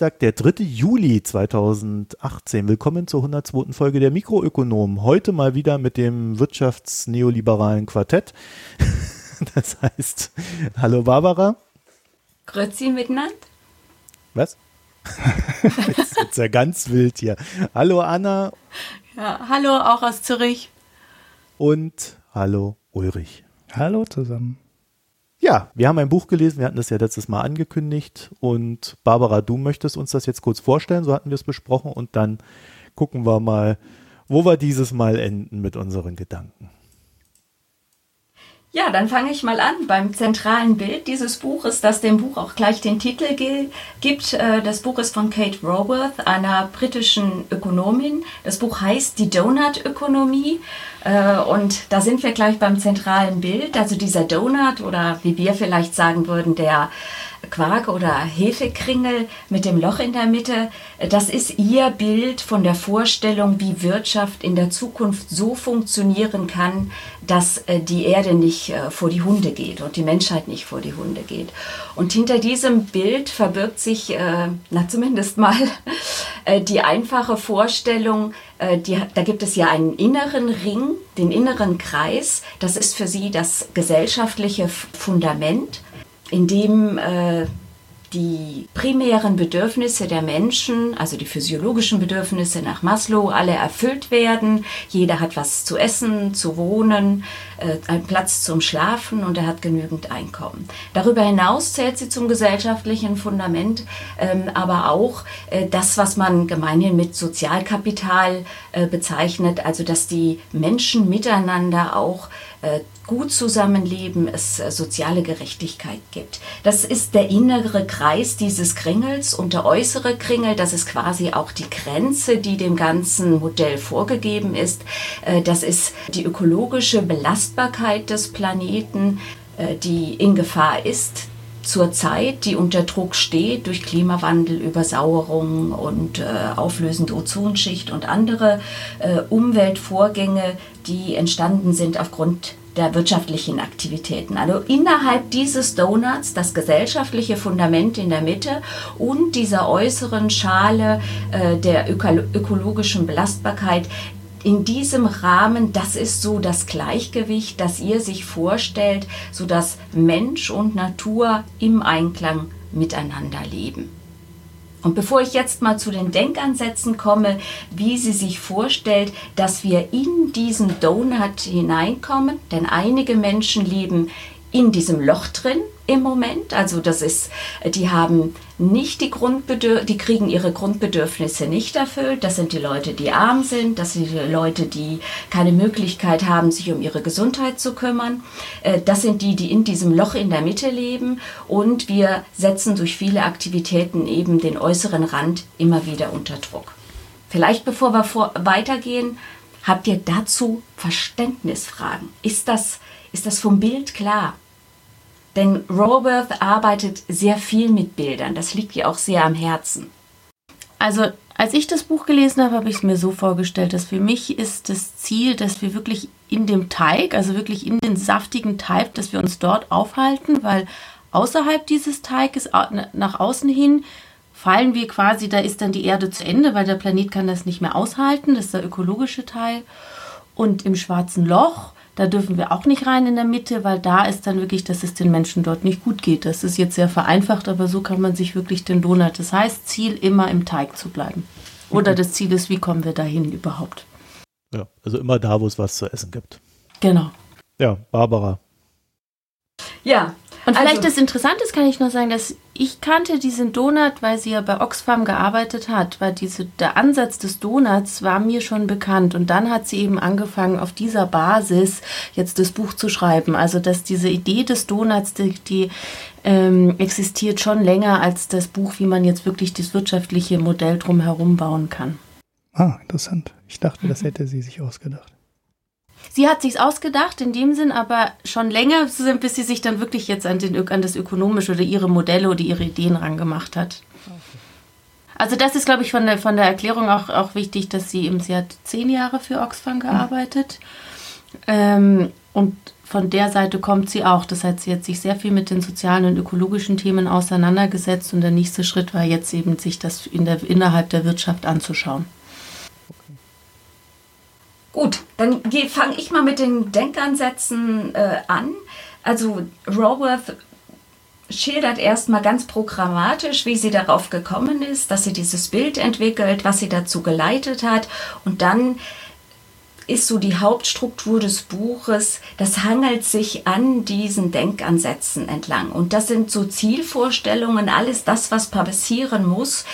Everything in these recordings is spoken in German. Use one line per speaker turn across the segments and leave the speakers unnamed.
Dienstag, der 3. Juli 2018. Willkommen zur 102. Folge der Mikroökonomen. Heute mal wieder mit dem wirtschaftsneoliberalen Quartett. Das heißt, hallo Barbara.
Grüezi miteinander.
Was? Jetzt ist ja ganz wild hier. Hallo Anna.
Ja, hallo auch aus Zürich.
Und hallo Ulrich.
Hallo zusammen.
Ja, wir haben ein Buch gelesen, wir hatten das ja letztes Mal angekündigt und Barbara, du möchtest uns das jetzt kurz vorstellen, so hatten wir es besprochen und dann gucken wir mal, wo wir dieses Mal enden mit unseren Gedanken.
Ja, dann fange ich mal an beim zentralen Bild dieses Buches, das dem Buch auch gleich den Titel gibt. Äh, das Buch ist von Kate Raworth, einer britischen Ökonomin. Das Buch heißt Die Donut-Ökonomie. Äh, und da sind wir gleich beim zentralen Bild. Also dieser Donut oder wie wir vielleicht sagen würden, der Quark oder Hefekringel mit dem Loch in der Mitte, das ist ihr Bild von der Vorstellung, wie Wirtschaft in der Zukunft so funktionieren kann, dass äh, die Erde nicht äh, vor die Hunde geht und die Menschheit nicht vor die Hunde geht. Und hinter diesem Bild verbirgt sich, äh, na zumindest mal, die einfache Vorstellung, die, da gibt es ja einen inneren Ring, den inneren Kreis, das ist für sie das gesellschaftliche Fundament in dem äh, die primären Bedürfnisse der Menschen, also die physiologischen Bedürfnisse nach Maslow, alle erfüllt werden. Jeder hat was zu essen, zu wohnen, äh, einen Platz zum Schlafen und er hat genügend Einkommen. Darüber hinaus zählt sie zum gesellschaftlichen Fundament, ähm, aber auch äh, das, was man gemeinhin mit Sozialkapital äh, bezeichnet, also dass die Menschen miteinander auch äh, gut zusammenleben, es äh, soziale Gerechtigkeit gibt. Das ist der innere Kreis dieses Kringels und der äußere Kringel, das ist quasi auch die Grenze, die dem ganzen Modell vorgegeben ist. Äh, das ist die ökologische Belastbarkeit des Planeten, äh, die in Gefahr ist zurzeit, die unter Druck steht durch Klimawandel, Übersauerung und äh, auflösende Ozonschicht und andere äh, Umweltvorgänge, die entstanden sind aufgrund der wirtschaftlichen Aktivitäten. Also innerhalb dieses Donuts das gesellschaftliche Fundament in der Mitte und dieser äußeren Schale äh, der öko ökologischen Belastbarkeit. In diesem Rahmen, das ist so das Gleichgewicht, das ihr sich vorstellt, sodass Mensch und Natur im Einklang miteinander leben. Und bevor ich jetzt mal zu den Denkansätzen komme, wie sie sich vorstellt, dass wir in diesen Donut hineinkommen, denn einige Menschen leben in diesem Loch drin im Moment. Also das ist, die haben nicht die Grundbedürfnisse, die kriegen ihre Grundbedürfnisse nicht erfüllt. Das sind die Leute, die arm sind. Das sind die Leute, die keine Möglichkeit haben, sich um ihre Gesundheit zu kümmern. Äh, das sind die, die in diesem Loch in der Mitte leben. Und wir setzen durch viele Aktivitäten eben den äußeren Rand immer wieder unter Druck. Vielleicht bevor wir vor weitergehen, habt ihr dazu Verständnisfragen? Ist das ist das vom Bild klar. Denn Raworth arbeitet sehr viel mit Bildern. Das liegt ihr auch sehr am Herzen.
Also, als ich das Buch gelesen habe, habe ich es mir so vorgestellt, dass für mich ist das Ziel, dass wir wirklich in dem Teig, also wirklich in den saftigen Teig, dass wir uns dort aufhalten, weil außerhalb dieses Teiges nach außen hin fallen wir quasi, da ist dann die Erde zu Ende, weil der Planet kann das nicht mehr aushalten, das ist der ökologische Teil. Und im schwarzen Loch da dürfen wir auch nicht rein in der Mitte, weil da ist dann wirklich, dass es den Menschen dort nicht gut geht. Das ist jetzt sehr vereinfacht, aber so kann man sich wirklich den Donut. Das heißt, Ziel immer im Teig zu bleiben. Oder das Ziel ist, wie kommen wir dahin überhaupt?
Ja, also immer da, wo es was zu essen gibt.
Genau.
Ja, Barbara.
Ja, und vielleicht also, das Interessante ist, kann ich noch sagen, dass ich kannte diesen Donut, weil sie ja bei Oxfam gearbeitet hat, weil diese, der Ansatz des Donuts war mir schon bekannt. Und dann hat sie eben angefangen, auf dieser Basis jetzt das Buch zu schreiben. Also, dass diese Idee des Donuts, die, die ähm, existiert schon länger als das Buch, wie man jetzt wirklich das wirtschaftliche Modell drumherum bauen kann.
Ah, interessant. Ich dachte, das hätte sie sich ausgedacht.
Sie hat sich's ausgedacht, in dem Sinn aber schon länger, bis sie sich dann wirklich jetzt an, den, an das Ökonomische oder ihre Modelle oder ihre Ideen rangemacht hat. Also das ist, glaube ich, von der, von der Erklärung auch, auch wichtig, dass sie eben, sie hat zehn Jahre für Oxfam gearbeitet. Mhm. Ähm, und von der Seite kommt sie auch. Das heißt, sie hat sich sehr viel mit den sozialen und ökologischen Themen auseinandergesetzt und der nächste Schritt war jetzt eben, sich das in der, innerhalb der Wirtschaft anzuschauen.
Gut, dann fange ich mal mit den Denkansätzen äh, an. Also Raworth schildert erstmal ganz programmatisch, wie sie darauf gekommen ist, dass sie dieses Bild entwickelt, was sie dazu geleitet hat und dann ist so die Hauptstruktur des Buches, das hangelt sich an diesen Denkansätzen entlang. Und das sind so Zielvorstellungen, alles das, was passieren muss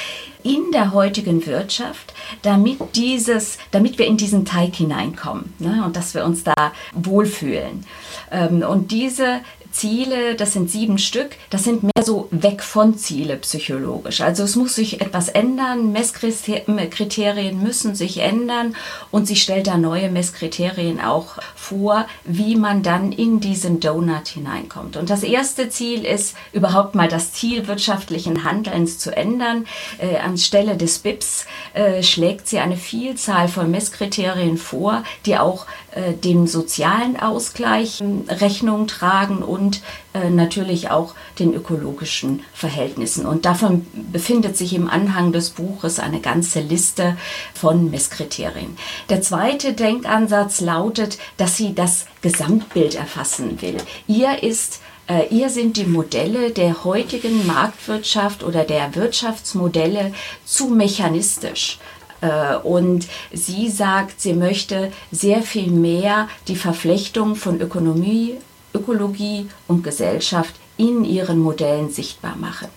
in der heutigen Wirtschaft, damit dieses, damit wir in diesen Teig hineinkommen ne, und dass wir uns da wohlfühlen. Ähm, und diese Ziele, das sind sieben Stück, das sind mehr so weg von Ziele psychologisch. Also es muss sich etwas ändern, Messkriterien müssen sich ändern und sie stellt da neue Messkriterien auch vor, wie man dann in diesen Donut hineinkommt. Und das erste Ziel ist überhaupt mal das Ziel wirtschaftlichen Handelns zu ändern. Äh, anstelle des BIPs äh, schlägt sie eine Vielzahl von Messkriterien vor, die auch äh, dem sozialen Ausgleich Rechnung tragen und äh, natürlich auch den ökologischen Verhältnissen. Und davon befindet sich im Anhang des Buches eine ganze Liste von Messkriterien. Der zweite Denkansatz lautet, dass sie das Gesamtbild erfassen will. Ihr ist äh, Ihr sind die Modelle der heutigen Marktwirtschaft oder der Wirtschaftsmodelle zu mechanistisch. Äh, und sie sagt, sie möchte sehr viel mehr die Verflechtung von Ökonomie, Ökologie und Gesellschaft in ihren Modellen sichtbar machen.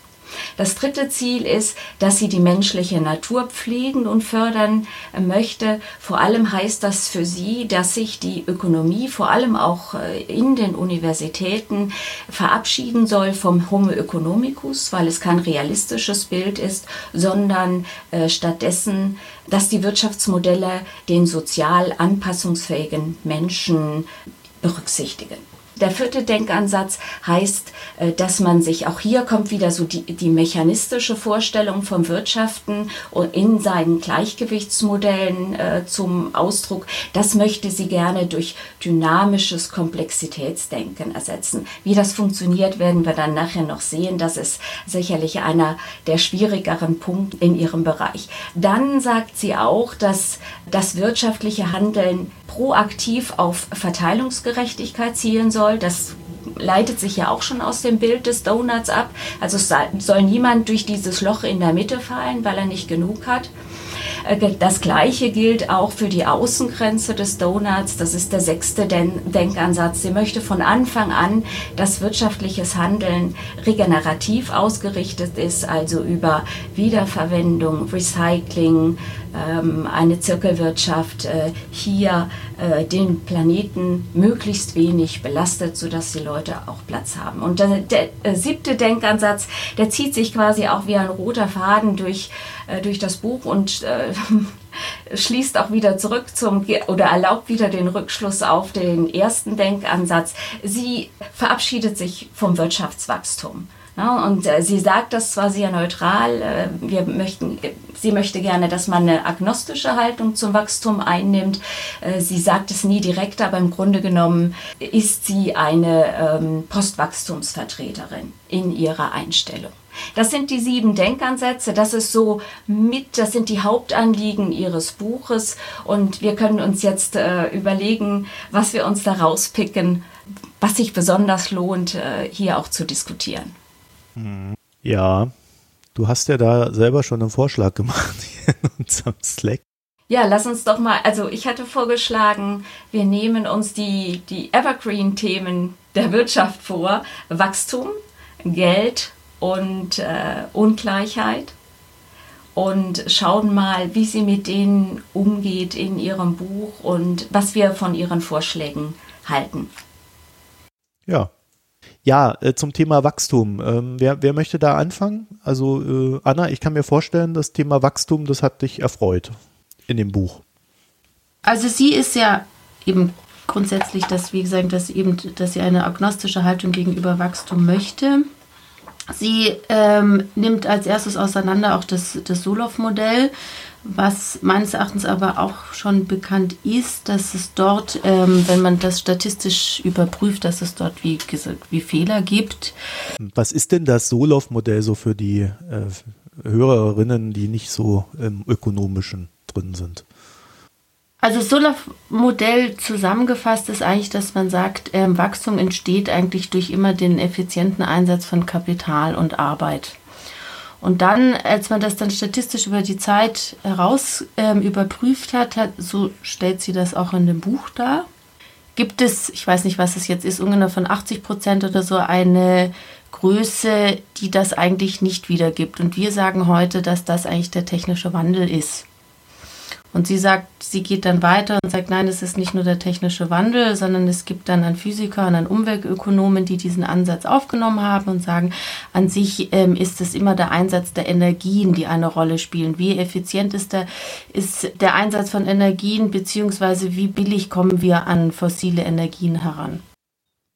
Das dritte Ziel ist, dass sie die menschliche Natur pflegen und fördern möchte. Vor allem heißt das für sie, dass sich die Ökonomie vor allem auch äh, in den Universitäten verabschieden soll vom Homo economicus, weil es kein realistisches Bild ist, sondern äh, stattdessen, dass die Wirtschaftsmodelle den sozial anpassungsfähigen Menschen berücksichtigen. Der vierte Denkansatz heißt, äh, dass man sich, auch hier kommt wieder so die, die mechanistische Vorstellung vom Wirtschaften in seinen Gleichgewichtsmodellen äh, zum Ausdruck. Das möchte sie gerne durch dynamisches Komplexitätsdenken ersetzen. Wie das funktioniert, werden wir dann nachher noch sehen. Das ist sicherlich einer der schwierigeren Punkte in ihrem Bereich. Dann sagt sie auch, dass das wirtschaftliche Handeln proaktiv auf Verteilungsgerechtigkeit zielen soll. Das leitet sich ja auch schon aus dem Bild des Donuts ab. Also soll niemand durch dieses Loch in der Mitte fallen, weil er nicht genug hat. Äh, das Gleiche gilt auch für die Außengrenze des Donuts. Das ist der sechste Denkansatz. Sie möchte von Anfang an, dass wirtschaftliches Handeln regenerativ ausgerichtet ist, also über Wiederverwendung, Recycling, ähm, eine Zirkelwirtschaft äh, hier äh, den Planeten möglichst wenig belastet, sodass die Leute auch Platz haben. Und der, der siebte Denkansatz, der zieht sich quasi auch wie ein roter Faden durch, durch das Buch und äh, schließt auch wieder zurück zum oder erlaubt wieder den Rückschluss auf den ersten Denkansatz. Sie verabschiedet sich vom Wirtschaftswachstum. Ja, und äh, sie sagt das zwar sehr neutral, äh, wir möchten, sie möchte gerne, dass man eine agnostische Haltung zum Wachstum einnimmt. Äh, sie sagt es nie direkt, aber im Grunde genommen ist sie eine ähm, Postwachstumsvertreterin in ihrer Einstellung. Das sind die sieben Denkansätze. Das ist so mit, das sind die Hauptanliegen Ihres Buches. Und wir können uns jetzt äh, überlegen, was wir uns da rauspicken, was sich besonders lohnt, äh, hier auch zu diskutieren.
Ja, du hast ja da selber schon einen Vorschlag gemacht in unserem Slack.
Ja, lass uns doch mal, also ich hatte vorgeschlagen, wir nehmen uns die, die Evergreen-Themen der Wirtschaft vor. Wachstum, Geld und äh, Ungleichheit und schauen mal, wie sie mit denen umgeht in ihrem Buch und was wir von ihren Vorschlägen halten.
Ja, ja, äh, zum Thema Wachstum. Ähm, wer, wer möchte da anfangen? Also äh, Anna, ich kann mir vorstellen, das Thema Wachstum, das hat dich erfreut in dem Buch.
Also sie ist ja eben grundsätzlich, dass, wie gesagt, dass eben, dass sie eine agnostische Haltung gegenüber Wachstum möchte. Sie ähm, nimmt als erstes auseinander auch das, das Solow-Modell, was meines Erachtens aber auch schon bekannt ist, dass es dort, ähm, wenn man das statistisch überprüft, dass es dort, wie gesagt, wie Fehler gibt.
Was ist denn das Solow-Modell so für die äh, Hörerinnen, die nicht so im Ökonomischen drin sind?
Also Solow-Modell zusammengefasst ist eigentlich, dass man sagt, ähm, Wachstum entsteht eigentlich durch immer den effizienten Einsatz von Kapital und Arbeit. Und dann, als man das dann statistisch über die Zeit heraus ähm, überprüft hat, hat, so stellt sie das auch in dem Buch dar, gibt es, ich weiß nicht, was es jetzt ist, ungefähr von 80 Prozent oder so eine Größe, die das eigentlich nicht wiedergibt. Und wir sagen heute, dass das eigentlich der technische Wandel ist. Und sie sagt, sie geht dann weiter und sagt, nein, es ist nicht nur der technische Wandel, sondern es gibt dann einen Physiker und einen Umweltökonomen, die diesen Ansatz aufgenommen haben und sagen, an sich ähm, ist es immer der Einsatz der Energien, die eine Rolle spielen. Wie effizient ist der, ist der Einsatz von Energien, beziehungsweise wie billig kommen wir an fossile Energien heran?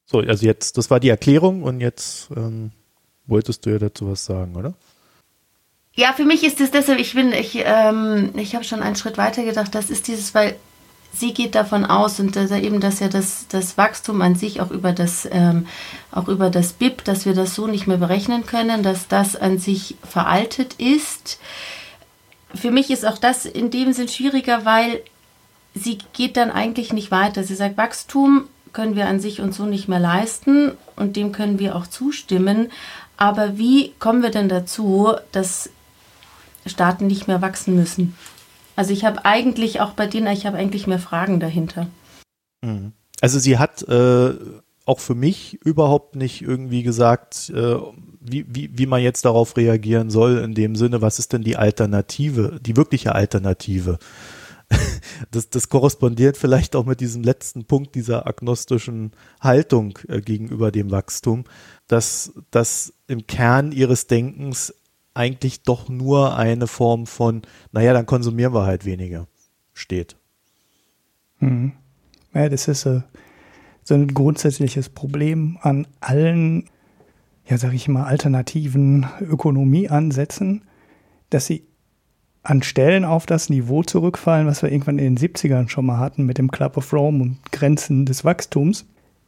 So, also jetzt, das war die Erklärung und jetzt ähm, wolltest du ja dazu was sagen, oder?
Ja, für mich ist es deshalb, ich bin, ich, ähm, ich habe schon einen Schritt weiter gedacht, das ist dieses, weil sie geht davon aus und dass eben, dass ja das, das Wachstum an sich auch über das, ähm, auch über das BIP, dass wir das so nicht mehr berechnen können, dass das an sich veraltet ist. Für mich ist auch das in dem Sinn schwieriger, weil sie geht dann eigentlich nicht weiter. Sie sagt, Wachstum können wir an sich uns so nicht mehr leisten und dem können wir auch zustimmen. Aber wie kommen wir denn dazu, dass Staaten nicht mehr wachsen müssen. Also ich habe eigentlich auch bei denen, ich habe eigentlich mehr Fragen dahinter.
Mhm. Also sie hat äh, auch für mich überhaupt nicht irgendwie gesagt, äh, wie, wie, wie man jetzt darauf reagieren soll, in dem Sinne, was ist denn die Alternative, die wirkliche Alternative? Das, das korrespondiert vielleicht auch mit diesem letzten Punkt dieser agnostischen Haltung äh, gegenüber dem Wachstum, dass das im Kern ihres Denkens eigentlich doch nur eine Form von, naja, dann konsumieren wir halt weniger, steht.
Hm. Ja, das ist äh, so ein grundsätzliches Problem an allen, ja, sag ich mal, alternativen Ökonomieansätzen, dass sie an Stellen auf das Niveau zurückfallen, was wir irgendwann in den 70ern schon mal hatten mit dem Club of Rome und Grenzen des Wachstums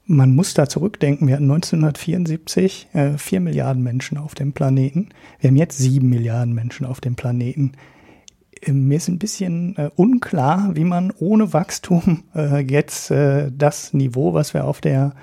man muss da zurückdenken, wir hatten 1974 äh, 4 Milliarden Menschen auf dem Planeten. Wir haben jetzt 7 Milliarden Menschen auf dem Planeten. Äh, mir ist ein bisschen äh, unklar, wie man ohne Wachstum äh, jetzt äh, das Niveau, was wir auf der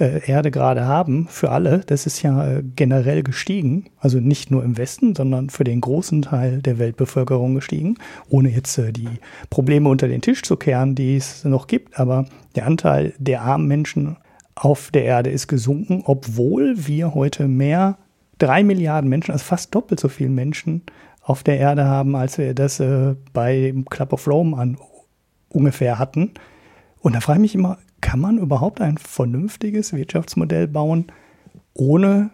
äh, Erde gerade haben, für alle, das ist ja äh, generell gestiegen, also nicht nur im Westen, sondern für den großen Teil der Weltbevölkerung gestiegen, ohne jetzt die Probleme unter den Tisch zu kehren, die es noch gibt, aber der Anteil der armen Menschen auf der Erde ist gesunken, obwohl wir heute mehr, drei Milliarden Menschen, also fast doppelt so viele Menschen auf der Erde haben, als wir das äh, bei Club of Rome an ungefähr hatten. Und da frage ich mich immer, kann man überhaupt ein vernünftiges Wirtschaftsmodell bauen, ohne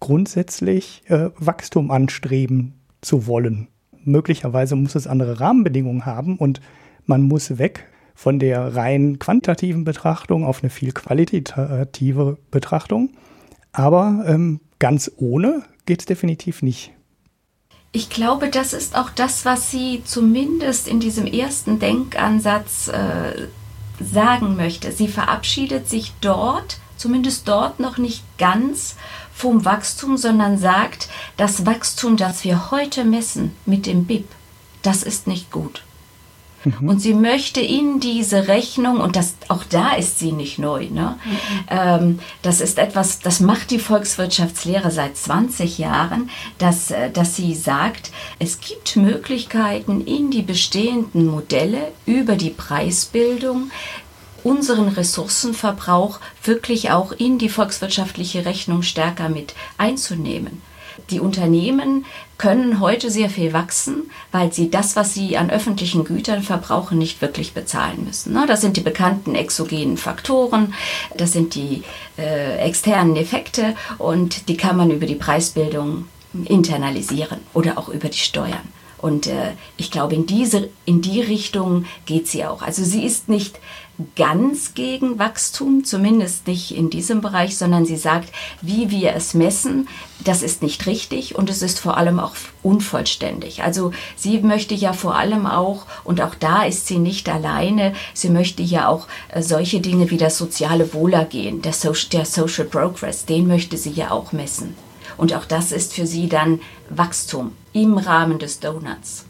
grundsätzlich äh, Wachstum anstreben zu wollen? Möglicherweise muss es andere Rahmenbedingungen haben und man muss weg von der rein quantitativen Betrachtung auf eine viel qualitative Betrachtung. Aber ähm, ganz ohne geht es definitiv nicht.
Ich glaube, das ist auch das, was sie zumindest in diesem ersten Denkansatz äh, sagen möchte. Sie verabschiedet sich dort, zumindest dort noch nicht ganz vom Wachstum, sondern sagt, das Wachstum, das wir heute messen mit dem BIP, das ist nicht gut. Mhm. Und sie möchte in diese Rechnung, und das, auch da ist sie nicht neu, ne? Mhm. Ähm, das ist etwas, das macht die Volkswirtschaftslehre seit 20 Jahren, dass, äh, dass sie sagt, es gibt Möglichkeiten in die bestehenden Modelle über die Preisbildung, unseren Ressourcenverbrauch wirklich auch in die volkswirtschaftliche Rechnung stärker mit einzunehmen. Die Unternehmen können heute sehr viel wachsen, weil sie das, was sie an öffentlichen Gütern verbrauchen, nicht wirklich bezahlen müssen. Ne? Das sind die bekannten exogenen Faktoren, das sind die äh, externen Effekte und die kann man über die Preisbildung internalisieren oder auch über die Steuern. Und äh, ich glaube, in diese, in die Richtung geht sie auch. Also sie ist nicht ganz gegen Wachstum, zumindest nicht in diesem Bereich, sondern sie sagt, wie wir es messen, das ist nicht richtig und es ist vor allem auch unvollständig. Also sie möchte ja vor allem auch, und auch da ist sie nicht alleine, sie möchte ja auch äh, solche Dinge wie das soziale Wohlergehen, der, so der Social Progress, den möchte sie ja auch messen. Und auch das ist für sie dann Wachstum im Rahmen des Donuts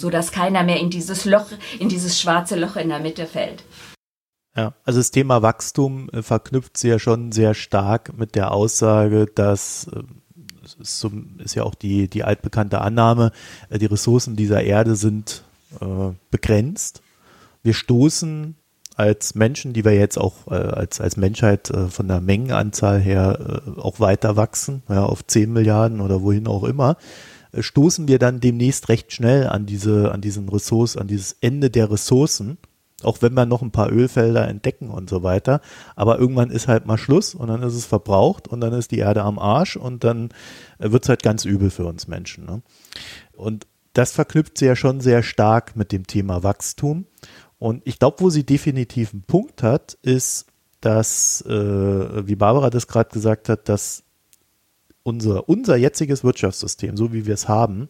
so dass keiner mehr in dieses Loch, in dieses schwarze Loch in der Mitte fällt.
Ja, also das Thema Wachstum äh, verknüpft sie ja schon sehr stark mit der Aussage, dass äh, ist, so, ist, ja auch die, die altbekannte Annahme, äh, die Ressourcen dieser Erde sind äh, begrenzt. Wir stoßen als Menschen, die wir jetzt auch äh, als, als Menschheit äh, von der Mengenanzahl her auch weiter wachsen, ja, auf 10 Milliarden oder wohin auch immer, stoßen wir dann demnächst recht schnell an diese, an diesen Ressourcen, an dieses Ende der Ressourcen. Auch wenn wir noch ein paar Ölfelder entdecken und so weiter. Aber irgendwann ist halt mal Schluss und dann ist es verbraucht und dann ist die Erde am Arsch und dann wird es halt ganz übel für uns Menschen. Ne? Und das verknüpft sie ja schon sehr stark mit dem Thema Wachstum. Und ich glaube, wo sie definitiv einen Punkt hat, ist, dass, äh, wie Barbara das gerade gesagt hat, dass unser, unser jetziges Wirtschaftssystem, so wie wir es haben,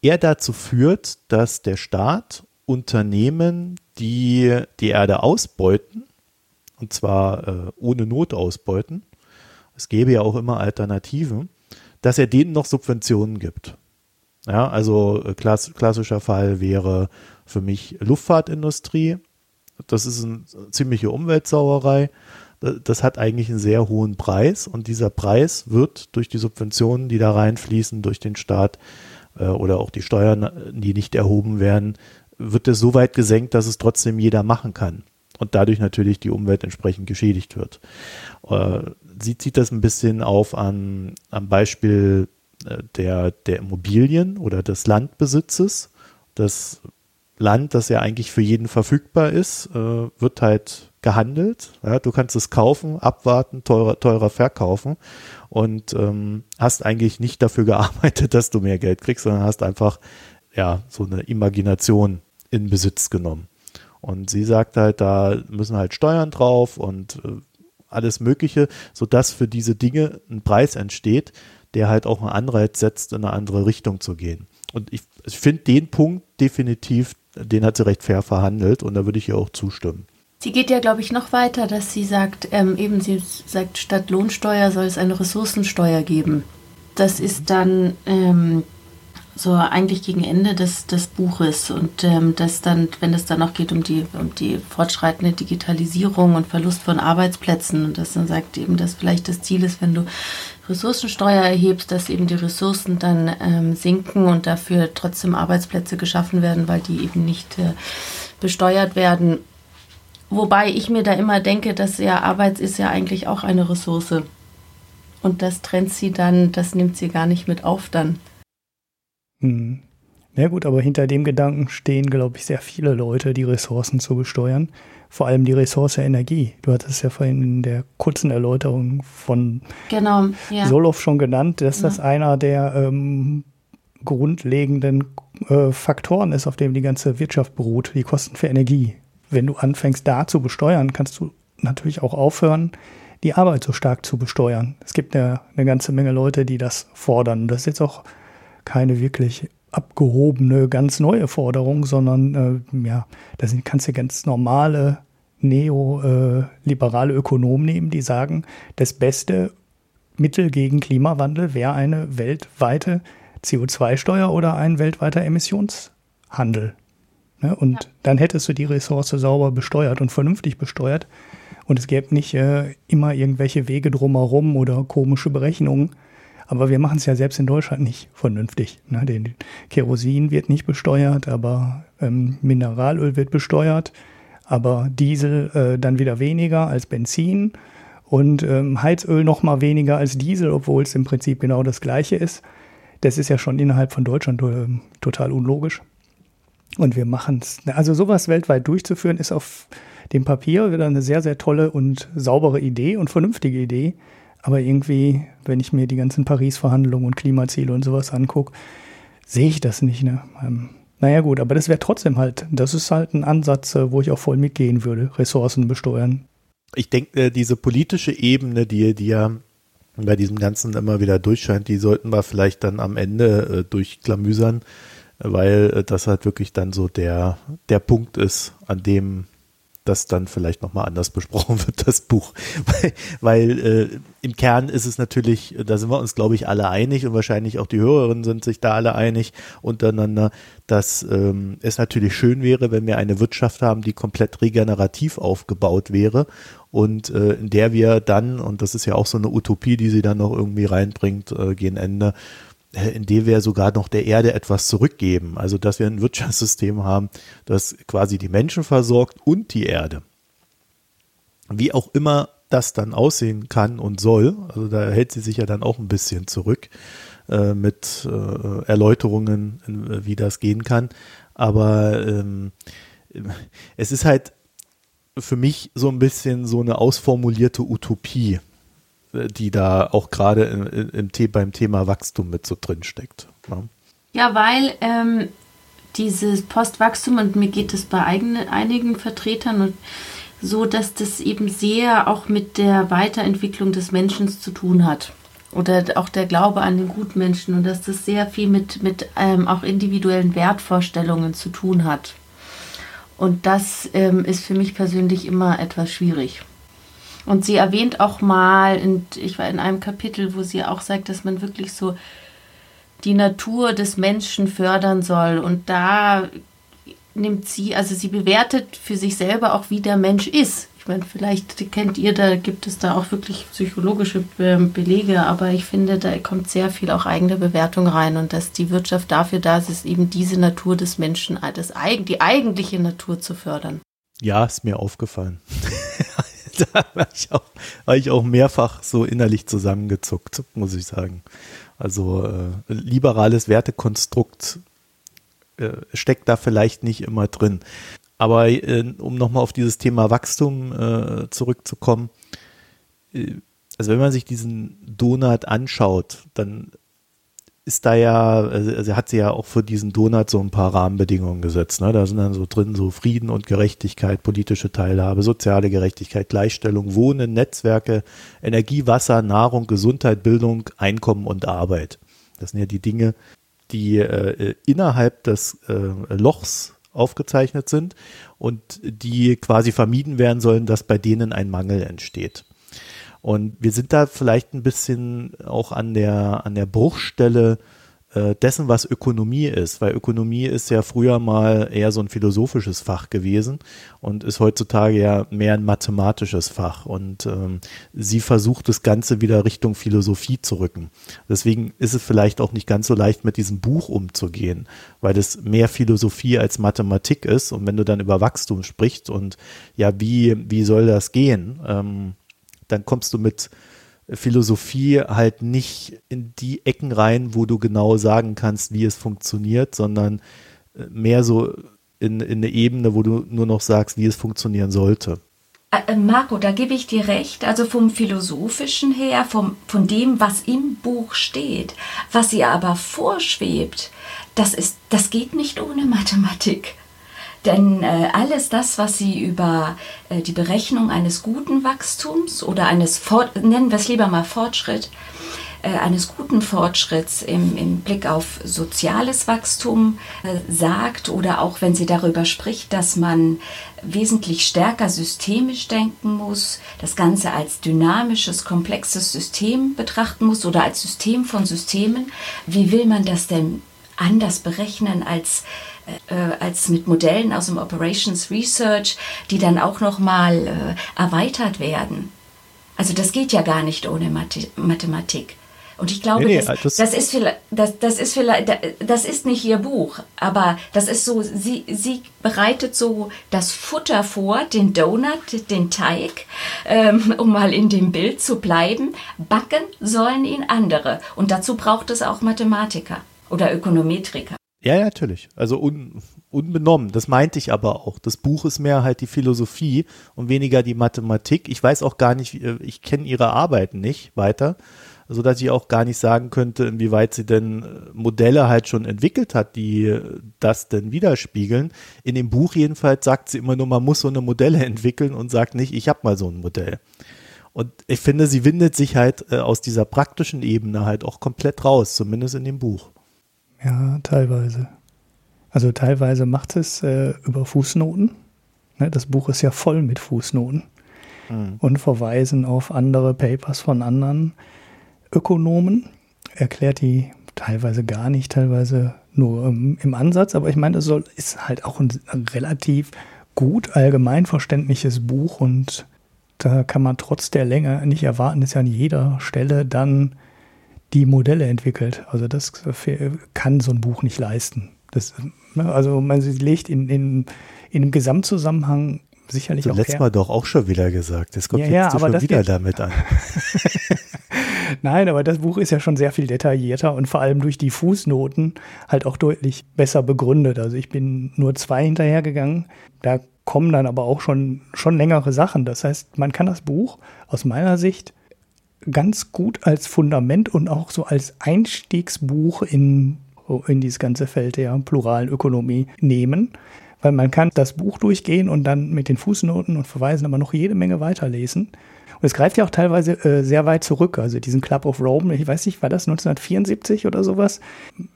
eher dazu führt, dass der Staat Unternehmen, die die Erde ausbeuten, und zwar äh, ohne Not ausbeuten, es gäbe ja auch immer Alternativen, dass er denen noch Subventionen gibt. Ja, also äh, klass klassischer Fall wäre für mich Luftfahrtindustrie. Das ist eine ziemliche Umweltsauerei das hat eigentlich einen sehr hohen Preis und dieser Preis wird durch die Subventionen, die da reinfließen, durch den Staat äh, oder auch die Steuern, die nicht erhoben werden, wird es so weit gesenkt, dass es trotzdem jeder machen kann und dadurch natürlich die Umwelt entsprechend geschädigt wird. Äh, sie zieht das ein bisschen auf an, am Beispiel äh, der, der Immobilien oder des Landbesitzes. Das Land, das ja eigentlich für jeden verfügbar ist, äh, wird halt gehandelt. Ja, du kannst es kaufen, abwarten, teurer, teurer verkaufen und ähm, hast eigentlich nicht dafür gearbeitet, dass du mehr Geld kriegst, sondern hast einfach ja so eine Imagination in Besitz genommen. Und sie sagt halt, da müssen halt Steuern drauf und äh, alles Mögliche, sodass für diese Dinge ein Preis entsteht, der halt auch einen Anreiz setzt, in eine andere Richtung zu gehen. Und ich, ich finde den Punkt definitiv, den hat sie recht fair verhandelt und da würde ich ihr auch zustimmen.
Sie geht ja, glaube ich, noch weiter, dass sie sagt, ähm, eben sie sagt, statt Lohnsteuer soll es eine Ressourcensteuer geben. Das ist dann ähm, so eigentlich gegen Ende des, des Buches und ähm, das dann, wenn es dann noch geht um die, um die fortschreitende Digitalisierung und Verlust von Arbeitsplätzen und das dann sagt eben, dass vielleicht das Ziel ist, wenn du Ressourcensteuer erhebst, dass eben die Ressourcen dann ähm, sinken und dafür trotzdem Arbeitsplätze geschaffen werden, weil die eben nicht äh, besteuert werden Wobei ich mir da immer denke, dass ja Arbeit ist ja eigentlich auch eine Ressource. Und das trennt sie dann, das nimmt sie gar nicht mit auf dann.
Hm. Ja gut, aber hinter dem Gedanken stehen, glaube ich, sehr viele Leute, die Ressourcen zu besteuern. Vor allem die Ressource Energie. Du hattest es ja vorhin in der kurzen Erläuterung von
genau, ja.
Solow schon genannt, dass ja. das einer der ähm, grundlegenden äh, Faktoren ist, auf dem die ganze Wirtschaft beruht, die Kosten für Energie wenn du anfängst, da zu besteuern, kannst du natürlich auch aufhören, die Arbeit so stark zu besteuern. Es gibt eine, eine ganze Menge Leute, die das fordern. Das ist jetzt auch keine wirklich abgehobene, ganz neue Forderung, sondern äh, ja, da sind, kannst du ganz normale neoliberale Ökonomen nehmen, die sagen, das beste Mittel gegen Klimawandel wäre eine weltweite CO2-Steuer oder ein weltweiter Emissionshandel. Ne? Und ja. dann hättest du die Ressource sauber besteuert und vernünftig besteuert. Und es gäbe nicht äh, immer irgendwelche Wege drumherum oder komische Berechnungen. Aber wir machen es ja selbst in Deutschland nicht vernünftig. Ne? Den Kerosin wird nicht besteuert, aber ähm, Mineralöl wird besteuert, aber Diesel äh, dann wieder weniger als Benzin und ähm, Heizöl noch mal weniger als Diesel, obwohl es im Prinzip genau das gleiche ist. Das ist ja schon innerhalb von Deutschland äh, total unlogisch. Und wir machen es. Also sowas weltweit durchzuführen, ist auf dem Papier wieder eine sehr, sehr tolle und saubere Idee und vernünftige Idee. Aber irgendwie, wenn ich mir die ganzen Paris-Verhandlungen und Klimaziele und sowas angucke, sehe ich das nicht. Ne? Ähm, Naja gut, aber das wäre trotzdem halt, das ist halt ein Ansatz, äh, wo ich auch voll mitgehen würde, Ressourcen besteuern.
Ich denke, äh, diese politische Ebene, die, die ja bei diesem Ganzen immer wieder durchscheint, die sollten wir vielleicht dann am Ende äh, durchklamüsern, weil äh, das halt wirklich dann so der, der Punkt ist, an dem das dann vielleicht nochmal anders besprochen wird, das Buch. weil, weil äh, im Kern ist es natürlich, da sind wir uns, glaube ich, alle einig und wahrscheinlich auch die Hörerinnen sind sich da alle einig untereinander, dass ähm, es natürlich schön wäre, wenn wir eine Wirtschaft haben, die komplett regenerativ aufgebaut wäre und äh, in der wir dann, und das ist ja auch so eine Utopie, die sie dann noch irgendwie reinbringt, äh, gegen Ende, äh, in dem wir sogar noch der Erde etwas zurückgeben. Also, dass wir ein Wirtschaftssystem haben, das quasi die Menschen versorgt und die Erde. Wie auch immer das dann aussehen kann und soll, also da hält sie sich ja dann auch ein bisschen zurück äh, mit äh, Erläuterungen, wie das gehen kann. Aber ähm, es ist halt für mich so ein bisschen so eine ausformulierte Utopie die da auch gerade im, im, beim Thema Wachstum mit so drin steckt.
Ne? Ja, weil ähm, dieses Postwachstum, und mir geht es bei eigene, einigen Vertretern und so, dass das eben sehr auch mit der Weiterentwicklung des Menschen zu tun hat. Oder auch der Glaube an den Gutmenschen und dass das sehr viel mit, mit ähm, auch individuellen Wertvorstellungen zu tun hat. Und das ähm, ist für mich persönlich immer etwas schwierig. Und sie erwähnt auch mal, in, ich war in einem Kapitel, wo sie auch sagt, dass man wirklich so die Natur des Menschen fördern soll. Und da nimmt sie, also sie bewertet für sich selber auch, wie der Mensch ist. Ich meine, vielleicht kennt ihr, da gibt es da auch wirklich psychologische ähm, Belege, aber ich finde, da kommt sehr viel auch eigene Bewertung rein und dass die Wirtschaft dafür da ist, ist eben diese Natur des Menschen, das, die eigentliche Natur zu fördern.
Ja, ist mir aufgefallen. da war ich, auch, war ich auch mehrfach so innerlich zusammengezuckt, muss ich sagen. Also äh, liberales Wertekonstrukt äh, steckt da vielleicht nicht immer drin. Aber äh, um nochmal auf dieses Thema Wachstum äh, zurückzukommen, äh, also wenn man sich diesen Donut anschaut, dann ist da ja, also hat sie ja auch für diesen Donut so ein paar Rahmenbedingungen gesetzt. Ne? Da sind dann so drin so Frieden und Gerechtigkeit, politische Teilhabe, soziale Gerechtigkeit, Gleichstellung, Wohnen, Netzwerke, Energie, Wasser, Nahrung, Gesundheit, Bildung, Einkommen und Arbeit. Das sind ja die Dinge, die äh, innerhalb des äh, Lochs aufgezeichnet sind und die quasi vermieden werden sollen, dass bei denen ein Mangel entsteht. Und wir sind da vielleicht ein bisschen auch an der, an der Bruchstelle äh, dessen, was Ökonomie ist, weil Ökonomie ist ja früher mal eher so ein philosophisches Fach gewesen und ist heutzutage ja mehr ein mathematisches Fach. Und ähm, sie versucht das Ganze wieder Richtung Philosophie zu rücken. Deswegen ist es vielleicht auch nicht ganz so leicht, mit diesem Buch umzugehen, weil es mehr Philosophie als Mathematik ist. Und wenn du dann über Wachstum sprichst und ja, wie, wie soll das gehen? Ähm, dann kommst du mit Philosophie halt nicht in die Ecken rein, wo du genau sagen kannst, wie es funktioniert, sondern äh, mehr so in, in eine Ebene, wo du nur noch sagst, wie es funktionieren sollte.
Äh, äh, Marco, da gebe ich dir recht. Also vom Philosophischen her, vom, von dem, was im Buch steht, was ihr aber vorschwebt, das, ist, das geht nicht ohne Mathematik. Denn äh, alles das, was Sie über äh, die Berechnung eines guten Wachstums oder eines, Fort nennen wir es lieber mal Fortschritt, äh, eines guten Fortschritts im, im, Blick auf soziales Wachstum äh, sagt oder auch wenn sie darüber spricht, dass man wesentlich stärker systemisch denken muss, das Ganze als dynamisches, komplexes System betrachten muss oder als System von Systemen. Wie will man das denn anders berechnen als äh, als mit Modellen aus dem Operations Research, die dann auch nochmal äh, erweitert werden. Also das geht ja gar nicht ohne Mathematik. Und ich glaube, nee, nee, das, das, das, ist vielleicht, das, das ist vielleicht, das ist nicht ihr Buch, aber das ist so, sie, sie bereitet so das Futter vor, den Donut, den Teig, ähm, um mal in dem Bild zu bleiben. Backen sollen ihn andere. Und dazu braucht es auch Mathematiker oder Ökonometriker.
Ja, ja, natürlich. Also un, unbenommen. Das meinte ich aber auch. Das Buch ist mehr halt die Philosophie und weniger die Mathematik. Ich weiß auch gar nicht, äh, ich kenne ihre Arbeiten nicht weiter, sodass ich auch gar nicht sagen könnte, inwieweit sie denn äh, Modelle halt schon entwickelt hat, die äh, das denn widerspiegeln. In dem Buch jedenfalls sagt sie immer nur, man muss so eine Modelle entwickeln und sagt nicht, ich habe mal so ein Modell. Und ich finde, sie windet sich halt aus dieser praktischen Ebene halt auch komplett raus, zumindest in dem Buch.
Ja, teilweise. Also teilweise macht es äh, über Fußnoten. Ne, das Buch ist ja voll mit Fußnoten mhm. und verweisen auf andere Papers von anderen Ökonomen. Erklärt die teilweise gar nicht, teilweise nur ähm, im Ansatz. Aber ich meine, es soll, ist halt auch ein, ein relativ gut allgemeinverständliches Buch und da kann man trotz der Länge nicht erwarten, dass ja an jeder Stelle dann die Modelle entwickelt. Also das kann so ein Buch nicht leisten. Das, ne, also man legt in, in, in einem Gesamtzusammenhang sicherlich
Zuletzt
auch
letztes Mal doch auch schon wieder gesagt. Jetzt kommt
ja,
jetzt
ja,
schon wieder damit an.
Nein, aber das Buch ist ja schon sehr viel detaillierter und vor allem durch die Fußnoten halt auch deutlich besser begründet. Also ich bin nur zwei hinterhergegangen. Da kommen dann aber auch schon, schon längere Sachen. Das heißt, man kann das Buch aus meiner Sicht ganz gut als Fundament und auch so als Einstiegsbuch in, in dieses ganze Feld der pluralen Ökonomie nehmen. Weil man kann das Buch durchgehen und dann mit den Fußnoten und Verweisen aber noch jede Menge weiterlesen. Und es greift ja auch teilweise äh, sehr weit zurück. Also diesen Club of Rome, ich weiß nicht, war das 1974 oder sowas?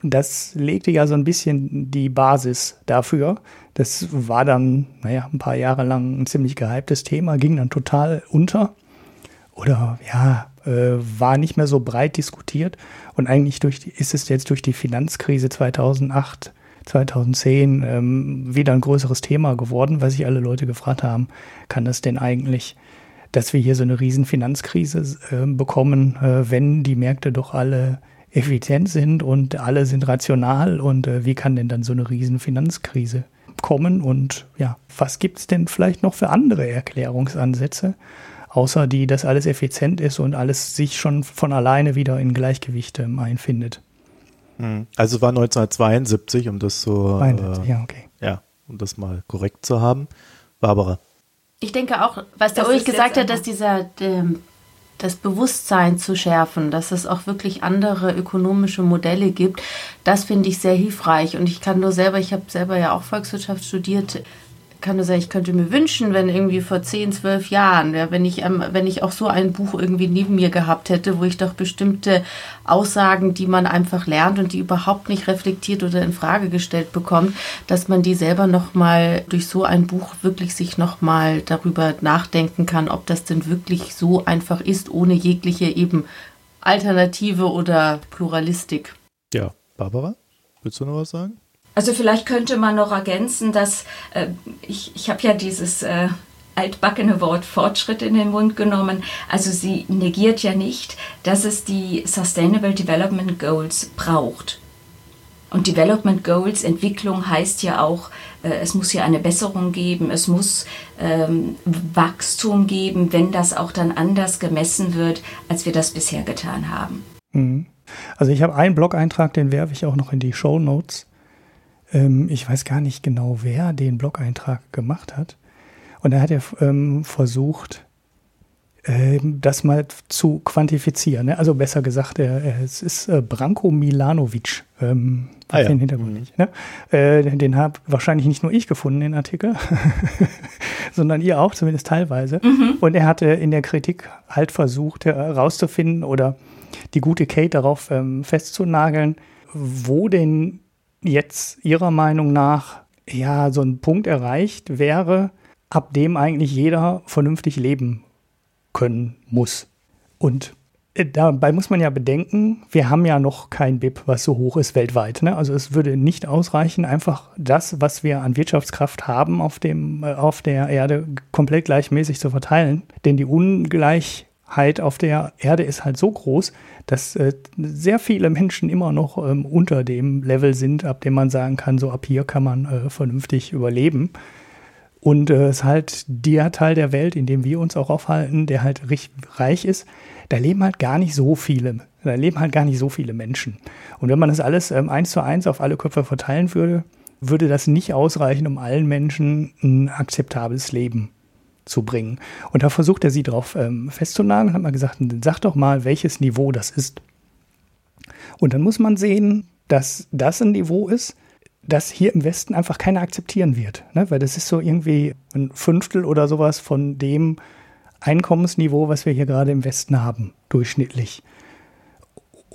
Das legte ja so ein bisschen die Basis dafür. Das war dann, naja, ein paar Jahre lang ein ziemlich gehyptes Thema, ging dann total unter. Oder ja, war nicht mehr so breit diskutiert. Und eigentlich durch ist es jetzt durch die Finanzkrise 2008 2010 ähm, wieder ein größeres Thema geworden, weil sich alle Leute gefragt haben, kann das denn eigentlich dass wir hier so eine riesen Finanzkrise äh, bekommen, äh, wenn die Märkte doch alle effizient sind und alle sind rational und äh, wie kann denn dann so eine riesen Finanzkrise kommen und ja, was gibt es denn vielleicht noch für andere Erklärungsansätze, außer die, dass alles effizient ist und alles sich schon von alleine wieder in Gleichgewicht ähm, einfindet.
Hm. Also war 1972, um das so,
72, äh, ja, okay.
ja, um das mal korrekt zu haben. Barbara.
Ich denke auch, was der Ulrich gesagt hat, dass dieser ähm, das Bewusstsein zu schärfen, dass es auch wirklich andere ökonomische Modelle gibt, das finde ich sehr hilfreich. Und ich kann nur selber, ich habe selber ja auch Volkswirtschaft studiert, kann nur sagen, ich könnte mir wünschen, wenn irgendwie vor 10, 12 Jahren, ja, wenn ich, ähm, wenn ich auch so ein Buch irgendwie neben mir gehabt hätte, wo ich doch bestimmte Aussagen, die man einfach lernt und die überhaupt nicht reflektiert oder in Frage gestellt bekommt, dass man die selber nochmal durch so ein Buch wirklich sich nochmal darüber nachdenken kann, ob das denn wirklich so einfach ist, ohne jegliche eben Alternative oder Pluralistik.
Ja, Barbara, willst du noch was sagen?
Also vielleicht könnte man noch ergänzen, dass äh, ich, ich habe ja dieses äh, altbackene Wort Fortschritt in den Mund genommen. Also sie negiert ja nicht, dass es die Sustainable Development Goals braucht. Und Development Goals, Entwicklung heißt ja auch, äh, es muss hier eine Besserung geben, es muss ähm, Wachstum geben, wenn das auch dann anders gemessen wird, als wir das bisher getan haben.
Mhm. Also ich habe einen Blog-Eintrag, den werfe ich auch noch in die Show Notes. Ähm, ich weiß gar nicht genau, wer den Blog-Eintrag gemacht hat. Und da hat er ähm, versucht, ähm, das mal zu quantifizieren. Ne? Also besser gesagt, er, es ist äh, Branko Milanovic. Ähm, ah, ja. den Hintergrund mhm. nicht. Ne? Äh, den habe wahrscheinlich nicht nur ich gefunden, den Artikel, sondern ihr auch, zumindest teilweise. Mhm. Und er hatte in der Kritik halt versucht herauszufinden oder die gute Kate darauf ähm, festzunageln, wo denn jetzt Ihrer Meinung nach ja so ein Punkt erreicht wäre, ab dem eigentlich jeder vernünftig leben können muss. Und äh, dabei muss man ja bedenken, wir haben ja noch kein BIP, was so hoch ist weltweit. Ne? Also es würde nicht ausreichen, einfach das, was wir an Wirtschaftskraft haben auf, dem, äh, auf der Erde, komplett gleichmäßig zu verteilen. Denn die Ungleichheit auf der Erde ist halt so groß, dass äh, sehr viele Menschen immer noch ähm, unter dem Level sind, ab dem man sagen kann, so ab hier kann man äh, vernünftig überleben. Und äh, es ist halt der Teil der Welt, in dem wir uns auch aufhalten, der halt richtig reich ist, da leben halt gar nicht so viele, da leben halt gar nicht so viele Menschen. Und wenn man das alles ähm, eins zu eins auf alle Köpfe verteilen würde, würde das nicht ausreichen, um allen Menschen ein akzeptables Leben zu bringen. Und da versucht er sie darauf ähm, festzunageln, hat mal gesagt, sag doch mal, welches Niveau das ist. Und dann muss man sehen, dass das ein Niveau ist, das hier im Westen einfach keiner akzeptieren wird. Ne? Weil das ist so irgendwie ein Fünftel oder sowas von dem Einkommensniveau, was wir hier gerade im Westen haben, durchschnittlich.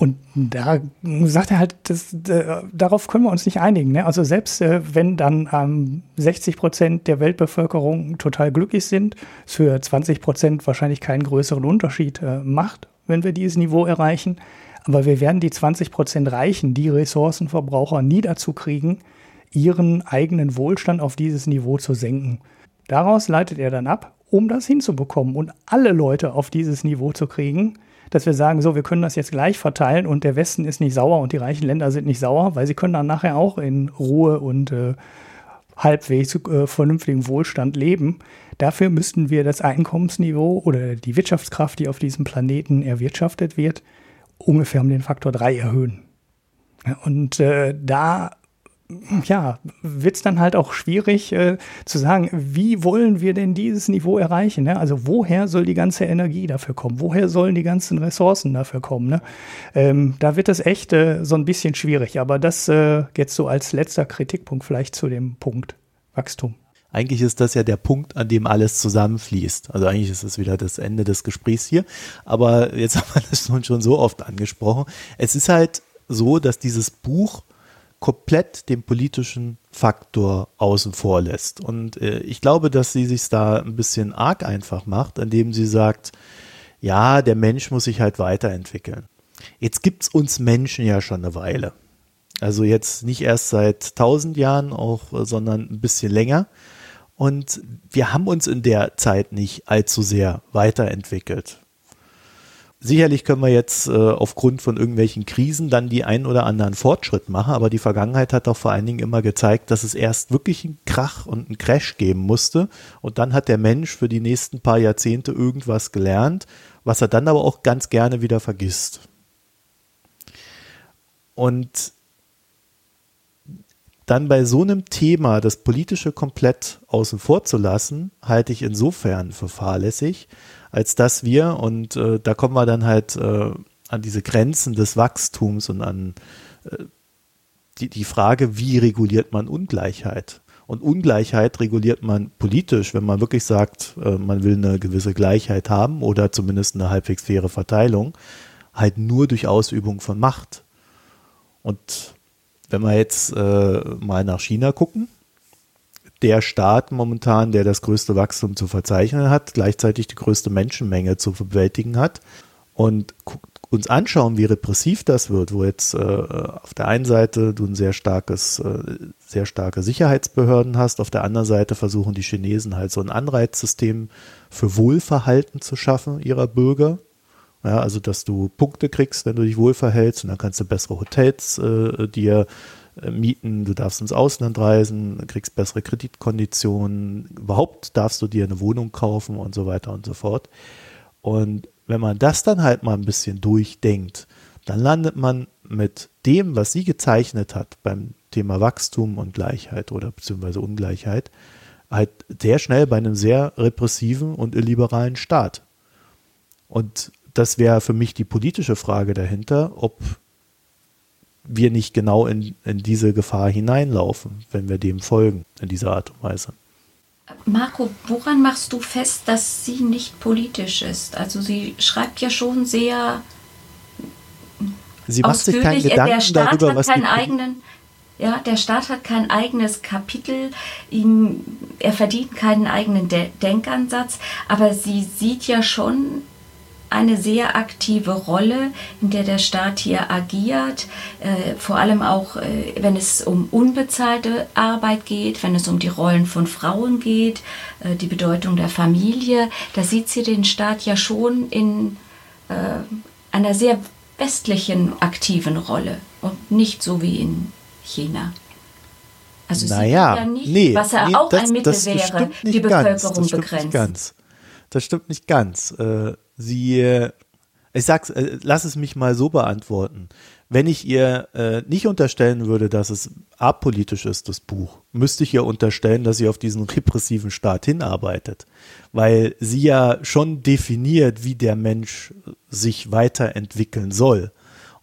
Und da sagt er halt, das, äh, darauf können wir uns nicht einigen. Ne? Also selbst äh, wenn dann ähm, 60 Prozent der Weltbevölkerung total glücklich sind, es für 20 Prozent wahrscheinlich keinen größeren Unterschied äh, macht, wenn wir dieses Niveau erreichen. Aber wir werden die 20 Prozent Reichen, die Ressourcenverbraucher, nie dazu kriegen, ihren eigenen Wohlstand auf dieses Niveau zu senken. Daraus leitet er dann ab, um das hinzubekommen und alle Leute auf dieses Niveau zu kriegen, dass wir sagen, so, wir können das jetzt gleich verteilen und der Westen ist nicht sauer und die reichen Länder sind nicht sauer, weil sie können dann nachher auch in Ruhe und äh, halbwegs äh, vernünftigen Wohlstand leben. Dafür müssten wir das Einkommensniveau oder die Wirtschaftskraft, die auf diesem Planeten erwirtschaftet wird, ungefähr um den Faktor 3 erhöhen. Und äh, da ja, wird es dann halt auch schwierig äh, zu sagen, wie wollen wir denn dieses Niveau erreichen? Ne? Also woher soll die ganze Energie dafür kommen? Woher sollen die ganzen Ressourcen dafür kommen? Ne? Ähm, da wird es echt äh, so ein bisschen schwierig. Aber das äh, jetzt so als letzter Kritikpunkt vielleicht zu dem Punkt Wachstum.
Eigentlich ist das ja der Punkt, an dem alles zusammenfließt. Also eigentlich ist es wieder das Ende des Gesprächs hier. Aber jetzt haben wir das nun schon so oft angesprochen. Es ist halt so, dass dieses Buch komplett den politischen Faktor außen vor lässt. Und äh, ich glaube, dass sie sich da ein bisschen arg einfach macht, indem sie sagt, ja, der Mensch muss sich halt weiterentwickeln. Jetzt gibt's uns Menschen ja schon eine Weile. Also jetzt nicht erst seit tausend Jahren auch, äh, sondern ein bisschen länger. Und wir haben uns in der Zeit nicht allzu sehr weiterentwickelt. Sicherlich können wir jetzt äh, aufgrund von irgendwelchen Krisen dann die ein oder anderen Fortschritt machen, aber die Vergangenheit hat doch vor allen Dingen immer gezeigt, dass es erst wirklich einen Krach und einen Crash geben musste und dann hat der Mensch für die nächsten paar Jahrzehnte irgendwas gelernt, was er dann aber auch ganz gerne wieder vergisst. Und dann bei so einem Thema das Politische komplett außen vor zu lassen, halte ich insofern für fahrlässig, als dass wir, und äh, da kommen wir dann halt äh, an diese Grenzen des Wachstums und an äh, die, die Frage, wie reguliert man Ungleichheit? Und Ungleichheit reguliert man politisch, wenn man wirklich sagt, äh, man will eine gewisse Gleichheit haben oder zumindest eine halbwegs faire Verteilung, halt nur durch Ausübung von Macht. Und wenn wir jetzt äh, mal nach China gucken, der Staat momentan, der das größte Wachstum zu verzeichnen hat, gleichzeitig die größte Menschenmenge zu bewältigen hat. Und uns anschauen, wie repressiv das wird, wo jetzt äh, auf der einen Seite du ein sehr starkes, äh, sehr starke Sicherheitsbehörden hast, auf der anderen Seite versuchen die Chinesen halt so ein Anreizsystem für Wohlverhalten zu schaffen ihrer Bürger. Ja, also dass du Punkte kriegst, wenn du dich wohl verhältst und dann kannst du bessere Hotels äh, dir mieten, du darfst ins Ausland reisen, kriegst bessere Kreditkonditionen, überhaupt darfst du dir eine Wohnung kaufen und so weiter und so fort. Und wenn man das dann halt mal ein bisschen durchdenkt, dann landet man mit dem, was sie gezeichnet hat beim Thema Wachstum und Gleichheit oder beziehungsweise Ungleichheit, halt sehr schnell bei einem sehr repressiven und illiberalen Staat. Und das wäre für mich die politische Frage dahinter, ob wir nicht genau in, in diese Gefahr hineinlaufen, wenn wir dem folgen, in dieser Art und Weise.
Marco, woran machst du fest, dass sie nicht politisch ist? Also sie schreibt ja schon sehr
sie macht sich keinen Gedanken
der Staat
darüber,
hat
was
keinen eigenen ja, der Staat hat kein eigenes Kapitel, ihm, er verdient keinen eigenen De Denkansatz, aber sie sieht ja schon eine sehr aktive Rolle, in der der Staat hier agiert, äh, vor allem auch, äh, wenn es um unbezahlte Arbeit geht, wenn es um die Rollen von Frauen geht, äh, die Bedeutung der Familie. Da sieht sie den Staat ja schon in äh, einer sehr westlichen aktiven Rolle und nicht so wie in China.
Also naja, ja nicht, nee,
was ja
nee,
auch
das,
ein Mittel wäre, die Bevölkerung
begrenzen. Das stimmt nicht ganz. Äh, sie, ich sag's, äh, lass es mich mal so beantworten. wenn ich ihr äh, nicht unterstellen würde, dass es apolitisch ist, das Buch, müsste ich ihr unterstellen, dass sie auf diesen repressiven Staat hinarbeitet. Weil sie ja schon definiert, wie der Mensch sich weiterentwickeln soll.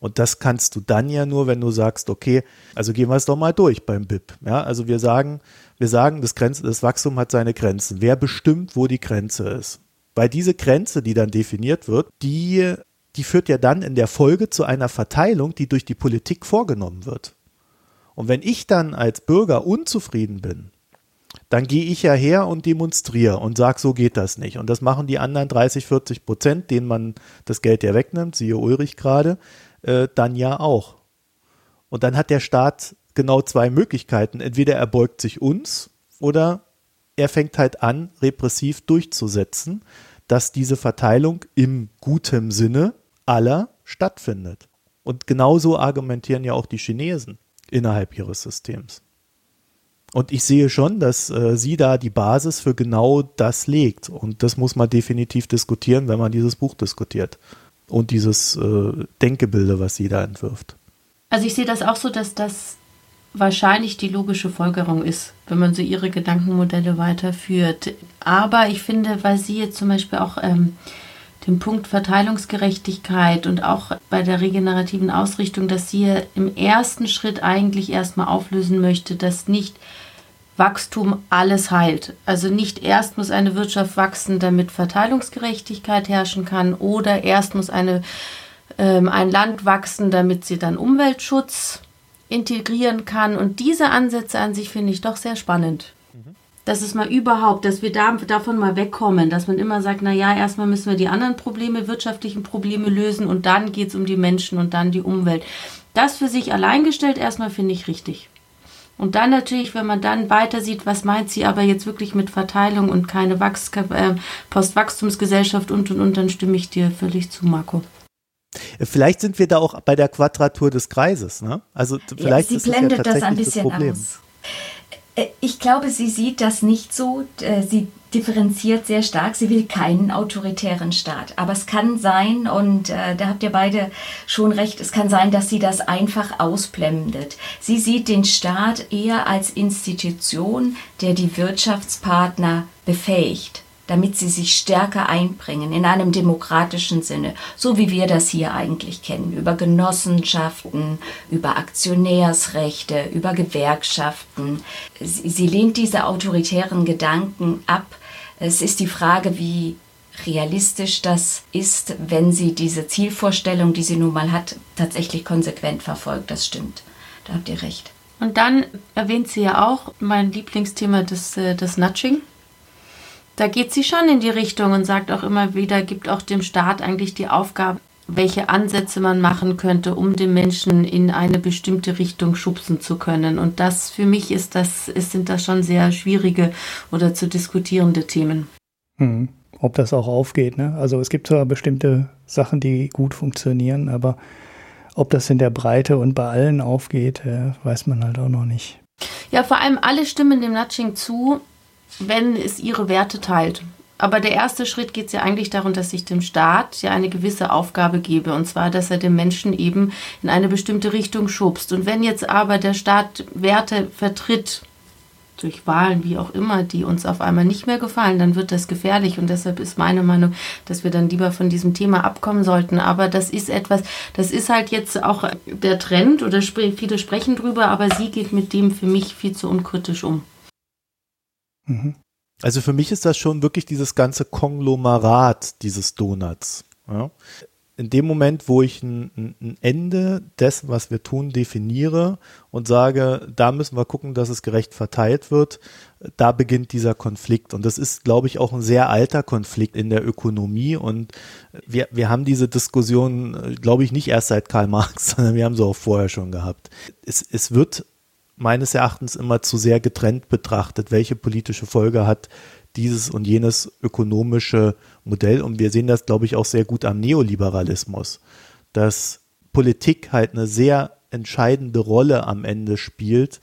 Und das kannst du dann ja nur, wenn du sagst, okay, also gehen wir es doch mal durch beim BIP. Ja, also wir sagen, wir sagen, das, Grenze, das Wachstum hat seine Grenzen. Wer bestimmt, wo die Grenze ist? Weil diese Grenze, die dann definiert wird, die die führt ja dann in der Folge zu einer Verteilung, die durch die Politik vorgenommen wird. Und wenn ich dann als Bürger unzufrieden bin, dann gehe ich ja her und demonstriere und sage, so geht das nicht. Und das machen die anderen 30, 40 Prozent, denen man das Geld ja wegnimmt, siehe Ulrich gerade, äh, dann ja auch. Und dann hat der Staat genau zwei Möglichkeiten. Entweder er beugt sich uns oder er fängt halt an, repressiv durchzusetzen, dass diese Verteilung im guten Sinne aller stattfindet. Und genauso argumentieren ja auch die Chinesen innerhalb ihres Systems. Und ich sehe schon, dass äh, sie da die Basis für genau das legt. Und das muss man definitiv diskutieren, wenn man dieses Buch diskutiert. Und dieses äh, Denkebilde, was sie da entwirft.
Also ich sehe das auch so, dass das wahrscheinlich die logische Folgerung ist, wenn man so ihre Gedankenmodelle weiterführt. Aber ich finde, weil sie jetzt zum Beispiel auch ähm, den Punkt Verteilungsgerechtigkeit und auch bei der regenerativen Ausrichtung, dass sie im ersten Schritt eigentlich erstmal auflösen möchte, dass nicht Wachstum alles heilt. Also nicht erst muss eine Wirtschaft wachsen, damit Verteilungsgerechtigkeit herrschen kann, oder erst muss eine, ähm, ein Land wachsen, damit sie dann Umweltschutz integrieren kann. Und diese Ansätze an sich finde ich doch sehr spannend dass es mal überhaupt, dass wir da, davon mal wegkommen, dass man immer sagt, na ja, erstmal müssen wir die anderen Probleme, wirtschaftlichen Probleme lösen und dann geht es um die Menschen und dann die Umwelt. Das für sich alleingestellt erstmal finde ich richtig. Und dann natürlich, wenn man dann weiter sieht, was meint sie aber jetzt wirklich mit Verteilung und keine Wachs äh, Postwachstumsgesellschaft und und und, dann stimme ich dir völlig zu, Marco.
Vielleicht sind wir da auch bei der Quadratur des Kreises, ne? Also vielleicht
ja, sie blendet das, ja das ein bisschen das aus. Äh, ich glaube, sie sieht das nicht so. Äh, sie differenziert sehr stark. Sie will keinen autoritären Staat. Aber es kann sein, und äh, da habt ihr beide schon recht, es kann sein, dass sie das einfach ausblendet. Sie sieht den Staat eher als Institution, der die Wirtschaftspartner befähigt damit sie sich stärker einbringen in einem demokratischen Sinne, so wie wir das hier eigentlich kennen, über Genossenschaften, über Aktionärsrechte, über Gewerkschaften. Sie, sie lehnt diese autoritären Gedanken ab. Es ist die Frage, wie realistisch das ist, wenn sie diese Zielvorstellung, die sie nun mal hat, tatsächlich konsequent verfolgt. Das stimmt. Da habt ihr recht.
Und dann erwähnt sie ja auch mein Lieblingsthema des, äh, des Nudging da geht sie schon in die Richtung und sagt auch immer wieder, gibt auch dem Staat eigentlich die Aufgabe, welche Ansätze man machen könnte, um den Menschen in eine bestimmte Richtung schubsen zu können. Und das für mich ist das, ist, sind das schon sehr schwierige oder zu diskutierende Themen.
Hm. Ob das auch aufgeht, ne? Also es gibt zwar bestimmte Sachen, die gut funktionieren, aber ob das in der Breite und bei allen aufgeht, äh, weiß man halt auch noch nicht.
Ja, vor allem alle stimmen dem Nudging zu, wenn es ihre Werte teilt. Aber der erste Schritt geht es ja eigentlich darum, dass ich dem Staat ja eine gewisse Aufgabe gebe. Und zwar, dass er den Menschen eben in eine bestimmte Richtung schubst. Und wenn jetzt aber der Staat Werte vertritt, durch Wahlen, wie auch immer, die uns auf einmal nicht mehr gefallen, dann wird das gefährlich. Und deshalb ist meine Meinung, dass wir dann lieber von diesem Thema abkommen sollten. Aber das ist etwas, das ist halt jetzt auch der Trend oder viele sprechen drüber, aber sie geht mit dem für mich viel zu unkritisch um.
Mhm. Also für mich ist das schon wirklich dieses ganze Konglomerat dieses Donuts. Ja. In dem Moment, wo ich ein, ein, Ende dessen, was wir tun, definiere und sage, da müssen wir gucken, dass es gerecht verteilt wird, da beginnt dieser Konflikt. Und das ist, glaube ich, auch ein sehr alter Konflikt in der Ökonomie. Und wir, wir haben diese Diskussion, glaube ich, nicht erst seit Karl Marx, sondern wir haben sie auch vorher schon gehabt. Es, es wird meines Erachtens immer zu sehr getrennt betrachtet, welche politische Folge hat dieses und jenes ökonomische Modell. Und wir sehen das, glaube ich, auch sehr gut am Neoliberalismus, dass Politik halt eine sehr entscheidende Rolle am Ende spielt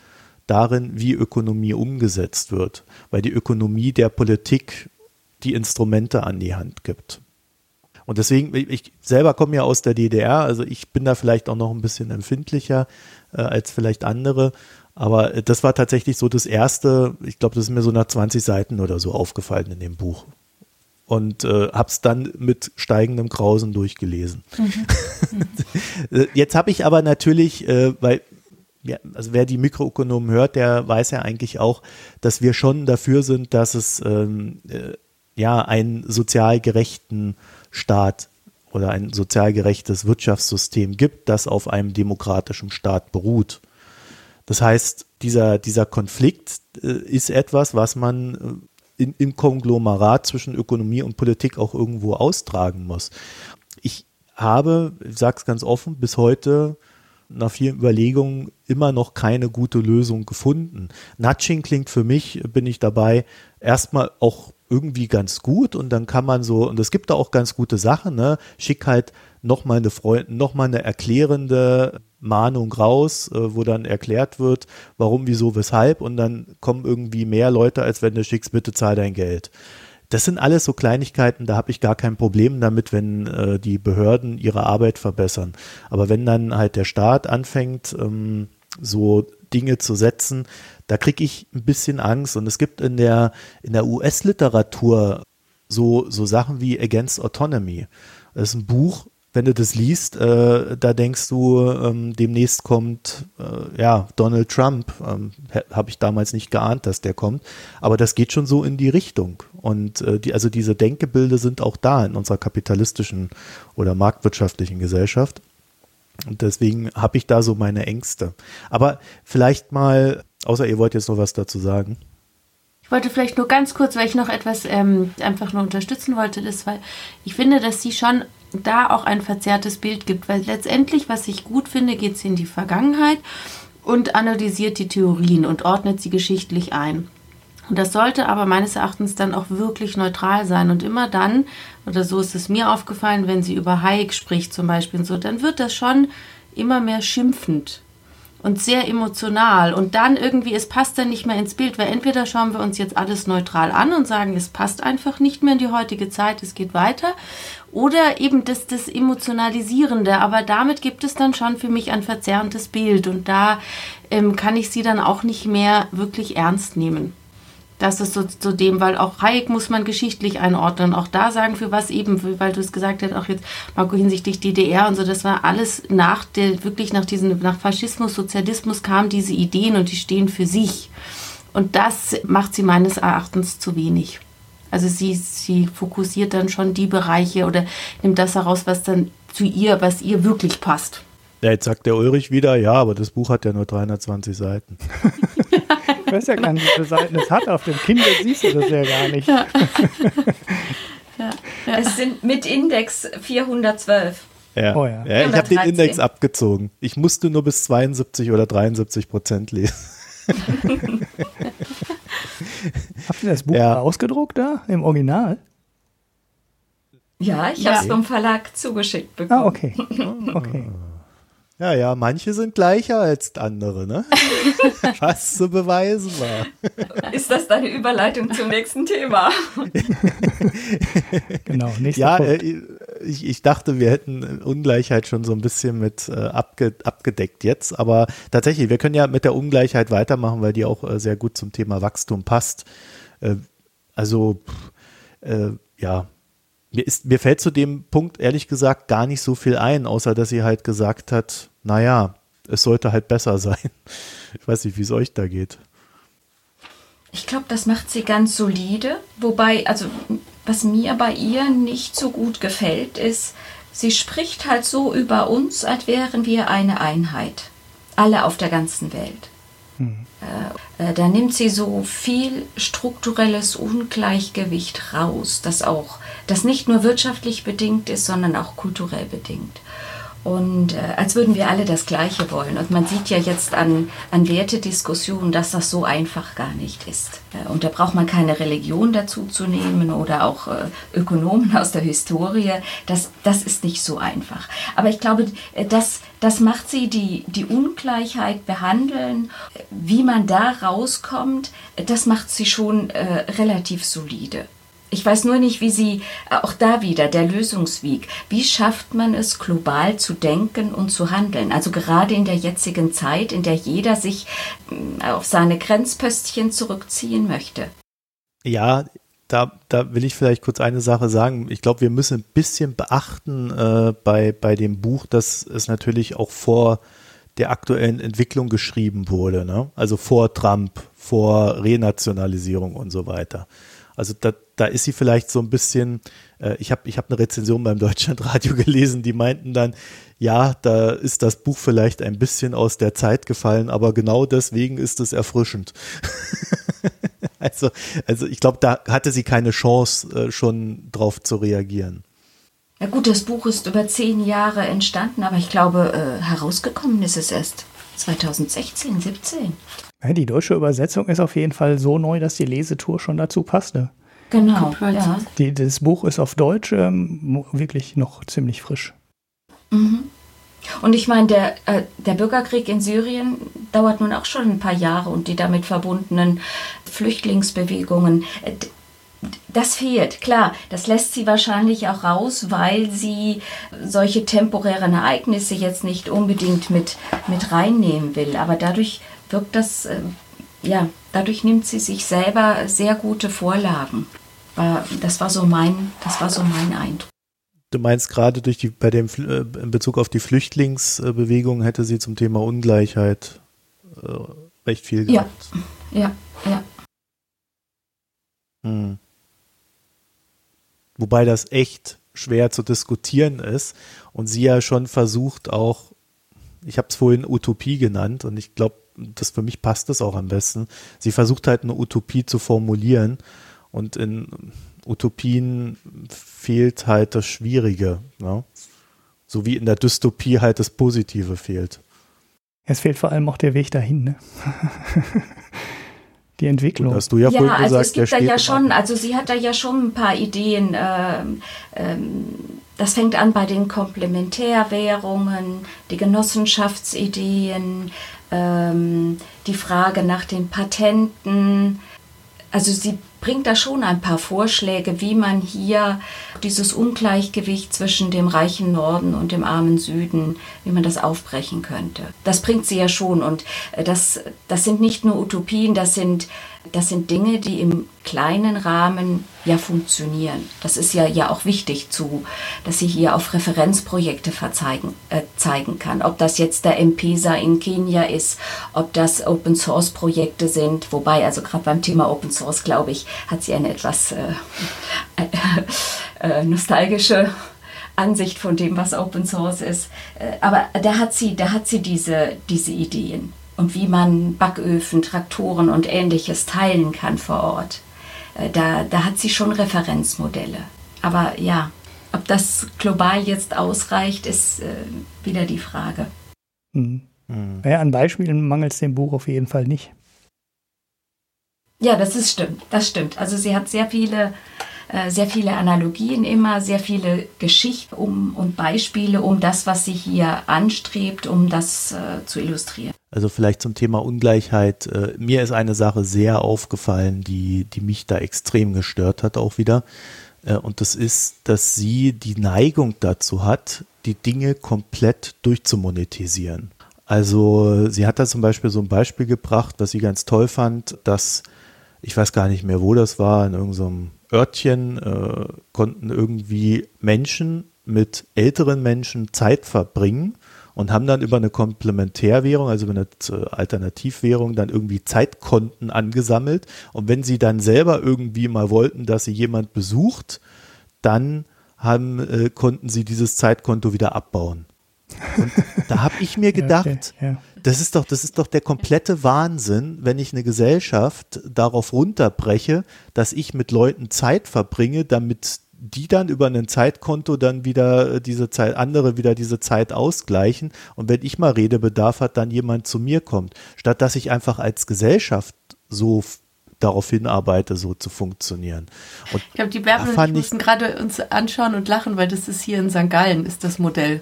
darin, wie Ökonomie umgesetzt wird, weil die Ökonomie der Politik die Instrumente an die Hand gibt. Und deswegen, ich selber komme ja aus der DDR, also ich bin da vielleicht auch noch ein bisschen empfindlicher äh, als vielleicht andere. Aber äh, das war tatsächlich so das erste, ich glaube, das ist mir so nach 20 Seiten oder so aufgefallen in dem Buch. Und äh, habe es dann mit steigendem Grausen durchgelesen. Mhm. Jetzt habe ich aber natürlich, äh, weil ja, also wer die Mikroökonomen hört, der weiß ja eigentlich auch, dass wir schon dafür sind, dass es ähm, äh, ja einen sozial gerechten Staat oder ein sozial gerechtes Wirtschaftssystem gibt, das auf einem demokratischen Staat beruht. Das heißt, dieser, dieser Konflikt äh, ist etwas, was man äh, in, im Konglomerat zwischen Ökonomie und Politik auch irgendwo austragen muss. Ich habe, ich sage es ganz offen, bis heute nach vielen Überlegungen immer noch keine gute Lösung gefunden. Nudging klingt für mich, bin ich dabei, erstmal auch irgendwie ganz gut und dann kann man so, und es gibt da auch ganz gute Sachen, ne? Schick halt nochmal eine Freund, noch eine erklärende Mahnung raus, äh, wo dann erklärt wird, warum, wieso, weshalb und dann kommen irgendwie mehr Leute, als wenn du schickst, bitte zahl dein Geld. Das sind alles so Kleinigkeiten, da habe ich gar kein Problem damit, wenn äh, die Behörden ihre Arbeit verbessern. Aber wenn dann halt der Staat anfängt, ähm, so Dinge zu setzen, da kriege ich ein bisschen Angst. Und es gibt in der, in der US-Literatur so, so Sachen wie Against Autonomy. Das ist ein Buch, wenn du das liest, äh, da denkst du, ähm, demnächst kommt äh, ja Donald Trump. Ähm, Habe ich damals nicht geahnt, dass der kommt. Aber das geht schon so in die Richtung. Und äh, die, also diese Denkgebilde sind auch da in unserer kapitalistischen oder marktwirtschaftlichen Gesellschaft. Und deswegen habe ich da so meine Ängste. Aber vielleicht mal, außer ihr wollt jetzt noch was dazu sagen.
Ich wollte vielleicht nur ganz kurz, weil ich noch etwas ähm, einfach nur unterstützen wollte, das, weil ich finde, dass sie schon da auch ein verzerrtes Bild gibt, weil letztendlich, was ich gut finde, geht sie in die Vergangenheit und analysiert die Theorien und ordnet sie geschichtlich ein. Und das sollte aber meines Erachtens dann auch wirklich neutral sein. Und immer dann, oder so ist es mir aufgefallen, wenn sie über Hayek spricht zum Beispiel, so, dann wird das schon immer mehr schimpfend und sehr emotional. Und dann irgendwie, es passt dann nicht mehr ins Bild, weil entweder schauen wir uns jetzt alles neutral an und sagen, es passt einfach nicht mehr in die heutige Zeit, es geht weiter. Oder eben das, das Emotionalisierende. Aber damit gibt es dann schon für mich ein verzerrendes Bild. Und da ähm, kann ich sie dann auch nicht mehr wirklich ernst nehmen. Das ist so zu dem, weil auch Hayek muss man geschichtlich einordnen. Auch da sagen, für was eben, weil du es gesagt hast, auch jetzt, Marco, hinsichtlich DDR und so, das war alles nach der, wirklich nach diesem, nach Faschismus, Sozialismus kamen diese Ideen und die stehen für sich. Und das macht sie meines Erachtens zu wenig. Also sie, sie fokussiert dann schon die Bereiche oder nimmt das heraus, was dann zu ihr, was ihr wirklich passt.
Ja, jetzt sagt der Ulrich wieder, ja, aber das Buch hat ja nur 320 Seiten.
Ich weiß ja gar nicht, wie viele Seiten es hat. Auf dem Kindle siehst du das ja gar nicht. Ja.
ja. Ja. Es sind mit Index 412.
Ja, oh ja. ja ich habe den Index abgezogen. Ich musste nur bis 72 oder 73 Prozent lesen.
Habt ihr das Buch ja. ausgedruckt da im Original?
Ja, ich habe es vom Verlag zugeschickt bekommen.
Ah, okay. okay.
Ja, ja, manche sind gleicher als andere, ne? Was zu beweisen war.
Ist das deine Überleitung zum nächsten Thema?
genau, nächster
Ja, äh, ich, ich dachte, wir hätten Ungleichheit schon so ein bisschen mit äh, abge, abgedeckt jetzt, aber tatsächlich, wir können ja mit der Ungleichheit weitermachen, weil die auch äh, sehr gut zum Thema Wachstum passt. Äh, also, äh, ja, mir, ist, mir fällt zu dem Punkt ehrlich gesagt gar nicht so viel ein, außer dass sie halt gesagt hat, naja, es sollte halt besser sein. Ich weiß nicht, wie es euch da geht.
Ich glaube, das macht sie ganz solide. Wobei, also was mir bei ihr nicht so gut gefällt, ist, sie spricht halt so über uns, als wären wir eine Einheit. Alle auf der ganzen Welt. Hm. Äh, da nimmt sie so viel strukturelles Ungleichgewicht raus, das auch, das nicht nur wirtschaftlich bedingt ist, sondern auch kulturell bedingt. Und äh, als würden wir alle das Gleiche wollen. Und man sieht ja jetzt an, an Wertediskussionen, dass das so einfach gar nicht ist. Äh, und da braucht man keine Religion dazu zu nehmen oder auch äh, Ökonomen aus der Historie. Das, das ist nicht so einfach. Aber ich glaube, äh, das, das macht sie, die, die Ungleichheit behandeln, wie man da rauskommt, das macht sie schon äh, relativ solide Ich weiß nur nicht, wie sie, auch da wieder der Lösungsweg, wie schafft man es, global zu denken und zu handeln? Also gerade in der jetzigen Zeit, in der jeder sich mm, auf seine Grenzpöstchen zurückziehen möchte.
Ja, da, da will ich vielleicht kurz eine Sache sagen. Ich glaube, wir müssen ein bisschen beachten äh, bei, bei dem Buch, dass es natürlich auch vor der aktuellen Entwicklung geschrieben wurde. Ne? Also vor Trump, vor Renationalisierung und so weiter. Also da, da ist sie vielleicht so ein bisschen, äh, ich habe ich hab eine Rezension beim Deutschlandradio gelesen, die meinten dann, ja, da ist das Buch vielleicht ein bisschen aus der Zeit gefallen, aber genau deswegen ist es erfrischend. also, also ich glaube, da hatte sie keine Chance, äh, schon drauf zu reagieren.
Ja gut, das Buch ist über zehn Jahre entstanden, aber ich glaube, äh, herausgekommen ist es erst 2016, 17.
Ja, die deutsche Übersetzung ist auf jeden Fall so neu, dass die Lesetour schon dazu passte.
Genau, ja.
Die, das Buch ist auf Deutsch ähm, wirklich noch ziemlich frisch.
Mhm. Und ich meine, der, äh, der Bürgerkrieg in Syrien dauert nun auch schon ein paar Jahre und die damit verbundenen Flüchtlingsbewegungen. Äh, das fehlt, klar. Das lässt sie wahrscheinlich auch raus, weil sie solche temporären Ereignisse jetzt nicht unbedingt mit, mit reinnehmen will. Aber dadurch wirkt das, äh, ja, dadurch nimmt sie sich selber sehr gute Vorlagen. Das war so mein, das war so mein Eindruck.
Du meinst gerade durch die, bei dem, äh, in Bezug auf die Flüchtlingsbewegung hätte sie zum Thema Ungleichheit äh, recht viel
gesagt. Ja, ja, ja.
Hm. Wobei das echt schwer zu diskutieren ist und sie ja schon versucht auch, ich habe es vorhin Utopie genannt und ich glaube, das für mich passt das auch am besten. Sie versucht halt eine Utopie zu formulieren und in Utopien fehlt halt das Schwierige. Ne? So wie in der Dystopie halt das Positive fehlt.
Es fehlt vor allem auch der Weg dahin. Ne? die Entwicklung.
Und hast du ja, ja vorhin
also
gesagt,
es gibt da ja schon, also sie hat da ja schon ein paar Ideen. Ähm, ähm, das fängt an bei den Komplementärwährungen, die Genossenschaftsideen, ähm, die Frage nach den Patenten. Also sie bringt da schon ein paar Vorschläge, wie man hier dieses Ungleichgewicht zwischen dem reichen Norden und dem armen Süden, wie man das aufbrechen könnte. Das bringt sie ja schon und äh, das, das sind nicht nur Utopien, das sind das sind Dinge, die im kleinen Rahmen ja funktionieren. Das ist ja, ja auch wichtig zu, dass sie hier auf Referenzprojekte verzeigen, äh, zeigen kann. Ob das jetzt der M-Pesa in Kenia ist, ob das Open Source Projekte sind. Wobei, also gerade beim Thema Open Source, glaube ich, hat sie eine etwas äh, äh, nostalgische Ansicht von dem, was Open Source ist. Äh, aber da hat sie, da hat sie diese, diese Ideen und wie man Backöfen, Traktoren und ähnliches teilen kann vor Ort. Äh, da, da hat sie schon Referenzmodelle. Aber ja, ob das global jetzt ausreicht, ist äh, wieder die Frage.
Hm. Hm. Ja, an Beispielen mangelt es dem Buch auf jeden Fall nicht.
Ja, das ist stimmt. Das stimmt. Also sie hat sehr viele äh, sehr viele Analogien immer, sehr viele Geschichten um, und Beispiele, um das, was sie hier anstrebt, um das äh, zu illustrieren.
Also vielleicht zum Thema Ungleichheit. Äh, mir ist eine Sache sehr aufgefallen, die, die mich da extrem gestört hat auch wieder. Äh, und das ist, dass sie die Neigung dazu hat, die Dinge komplett durchzumonetisieren. Also sie hat da zum Beispiel so ein Beispiel gebracht, was sie ganz toll fand, dass ich weiß gar nicht mehr, wo das war, in irgendeinem Örtchen äh, konnten irgendwie Menschen mit älteren Menschen Zeit verbringen und haben dann über eine Komplementärwährung, also über eine äh, Alternativwährung, dann irgendwie Zeitkonten angesammelt. Und wenn sie dann selber irgendwie mal wollten, dass sie jemand besucht, dann haben, äh, konnten sie dieses Zeitkonto wieder abbauen. Und da habe ich mir gedacht, okay, ja. das ist doch, das ist doch der komplette Wahnsinn, wenn ich eine Gesellschaft darauf runterbreche, dass ich mit Leuten Zeit verbringe, damit die dann über ein Zeitkonto dann wieder diese Zeit, andere wieder diese Zeit ausgleichen. Und wenn ich mal Redebedarf hat, dann jemand zu mir kommt. Statt dass ich einfach als Gesellschaft so darauf hinarbeite, so zu funktionieren.
Und ich glaube, die Bärbel und ich mussten gerade uns anschauen und lachen, weil das ist hier in St. Gallen, ist das Modell.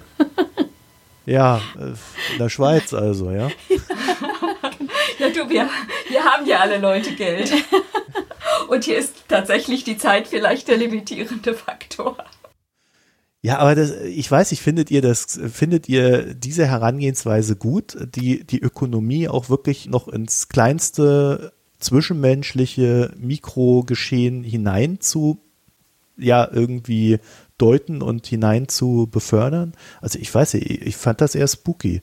Ja, in der Schweiz also,
ja. du, wir, wir haben ja alle Leute Geld. Und hier ist tatsächlich die Zeit vielleicht der limitierende Faktor.
Ja, aber das, ich weiß nicht, findet ihr das, findet ihr diese Herangehensweise gut, die, die Ökonomie auch wirklich noch ins kleinste zwischenmenschliche Mikrogeschehen hinein zu, ja, irgendwie deuten und hinein zu befördern? Also ich weiß nicht, ich fand das eher spooky.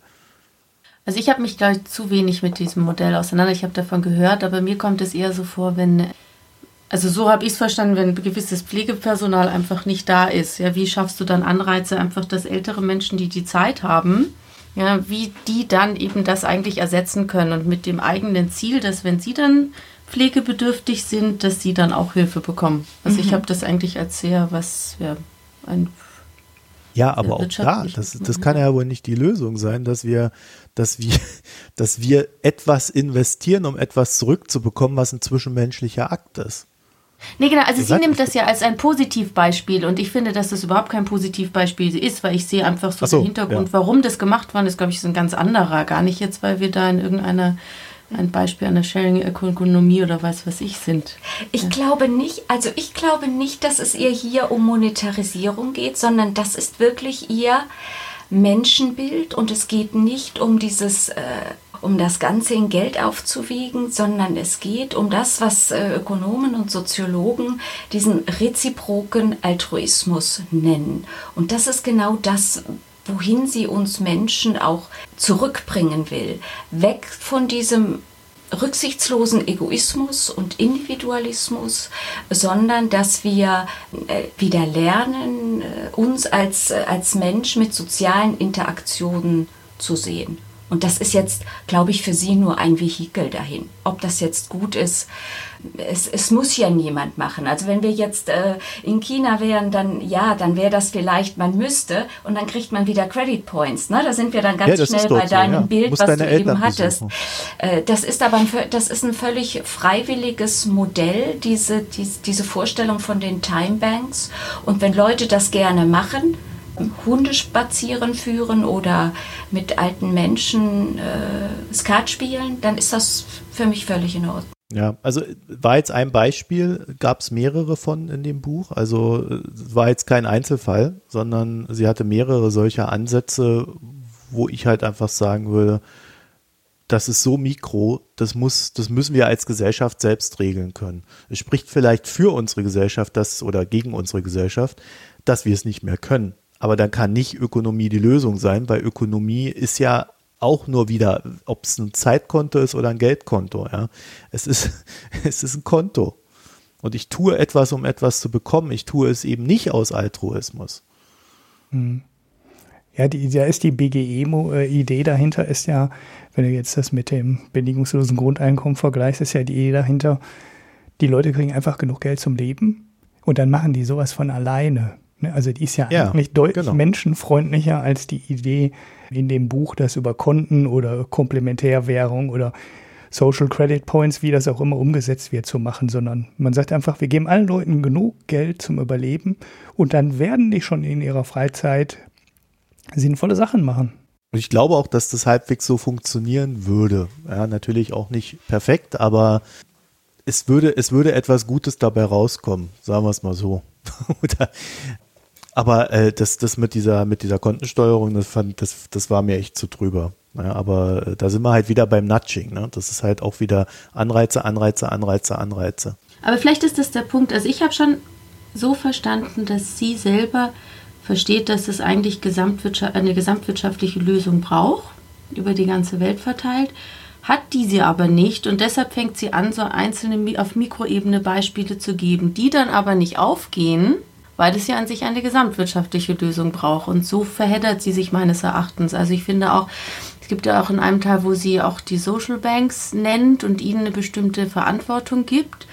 Also ich habe mich, glaube ich, zu wenig mit diesem Modell auseinander. Ich habe davon gehört, aber mir kommt es eher so vor, wenn, also so habe ich es verstanden, wenn gewisses Pflegepersonal einfach nicht da ist. Ja, wie schaffst du dann Anreize, einfach, dass ältere Menschen, die die Zeit haben, ja, wie die dann eben das eigentlich ersetzen können und mit dem eigenen Ziel, dass wenn sie dann pflegebedürftig sind, dass sie dann auch Hilfe bekommen. Also mhm. ich habe das eigentlich als sehr was, ja, ein
ja, aber auch da, das, das kann ja wohl nicht die Lösung sein, dass wir, dass wir, dass wir etwas investieren, um etwas zurückzubekommen, was ein zwischenmenschlicher Akt ist.
Nee, genau, also sie nimmt das ja als ein Positivbeispiel und ich finde, dass das überhaupt kein Positivbeispiel ist, weil ich sehe einfach so, so den Hintergrund, ja. warum das gemacht worden ist, glaube ich, ist ein ganz anderer. Gar nicht jetzt, weil wir da in irgendeiner ein Beispiel einer Sharing-Ökonomie oder weiß was ich sind.
Ich ja. glaube nicht, also ich glaube nicht, dass es ihr hier um Monetarisierung geht, sondern das ist wirklich ihr Menschenbild und es geht nicht um dieses, äh, um das Ganze in Geld aufzuwiegen, sondern es geht um das, was äh, Ökonomen und Soziologen diesen reziproken Altruismus nennen. Und das ist genau das, wohin sie uns Menschen auch zurückbringen will. Weg von diesem rücksichtslosen Egoismus und Individualismus, sondern dass wir äh, wieder lernen, äh, uns als, äh, als Mensch mit sozialen Interaktionen zu sehen. Und das ist jetzt, glaube ich, für sie nur ein Vehikel dahin. Ob das jetzt gut ist, es, es muss ja niemand machen. Also wenn wir jetzt äh, in China wären, dann ja, dann wäre das vielleicht, man müsste und dann kriegt man wieder Credit Points. Ne? Da sind wir dann ganz ja, schnell bei deinem ja. Bild, was du Eltern eben hattest. Äh, das ist aber ein, das ist ein völlig freiwilliges Modell, diese, diese, diese Vorstellung von den Time Banks. Und wenn Leute das gerne machen, Hunde spazieren führen oder mit alten Menschen äh, Skat spielen, dann ist das für mich völlig in Ordnung.
Ja, also war jetzt ein Beispiel, gab es mehrere von in dem Buch. Also war jetzt kein Einzelfall, sondern sie hatte mehrere solcher Ansätze, wo ich halt einfach sagen würde, das ist so mikro, das muss, das müssen wir als Gesellschaft selbst regeln können. Es spricht vielleicht für unsere Gesellschaft, das oder gegen unsere Gesellschaft, dass wir es nicht mehr können. Aber dann kann nicht Ökonomie die Lösung sein, weil Ökonomie ist ja auch nur wieder, ob es ein Zeitkonto ist oder ein Geldkonto. Ja. Es, ist, es ist ein Konto. Und ich tue etwas, um etwas zu bekommen. Ich tue es eben nicht aus Altruismus.
Hm. Ja, die, da ist die BGE-Idee dahinter, ist ja, wenn du jetzt das mit dem bedingungslosen Grundeinkommen vergleichst, ist ja die Idee dahinter, die Leute kriegen einfach genug Geld zum Leben und dann machen die sowas von alleine. Ne, also die ist ja, ja eigentlich deutlich genau. menschenfreundlicher als die Idee in dem Buch, das über Konten oder Komplementärwährung oder Social Credit Points, wie das auch immer umgesetzt wird, zu machen, sondern man sagt einfach, wir geben allen Leuten genug Geld zum Überleben und dann werden die schon in ihrer Freizeit sinnvolle Sachen machen.
Und ich glaube auch, dass das halbwegs so funktionieren würde. Ja, natürlich auch nicht perfekt, aber es würde, es würde etwas Gutes dabei rauskommen, sagen wir es mal so. Oder aber äh, das, das mit dieser, mit dieser Kontensteuerung, das fand, das, das war mir echt zu drüber. Ja, aber äh, da sind wir halt wieder beim Nudging. Ne? Das ist halt auch wieder Anreize, Anreize, Anreize, Anreize.
Aber vielleicht ist das der Punkt. Also ich habe schon so verstanden, dass sie selber versteht, dass es eigentlich Gesamtwirtschaft, eine gesamtwirtschaftliche Lösung braucht, über die ganze Welt verteilt, hat diese aber nicht und deshalb fängt sie an, so einzelne auf Mikroebene Beispiele zu geben, die dann aber nicht aufgehen, weil es ja an sich eine gesamtwirtschaftliche Lösung braucht. Und so verheddert sie sich meines Erachtens. Also ich finde auch, es gibt ja auch in einem Teil, wo sie auch die Social Banks nennt und ihnen eine bestimmte Verantwortung gibt,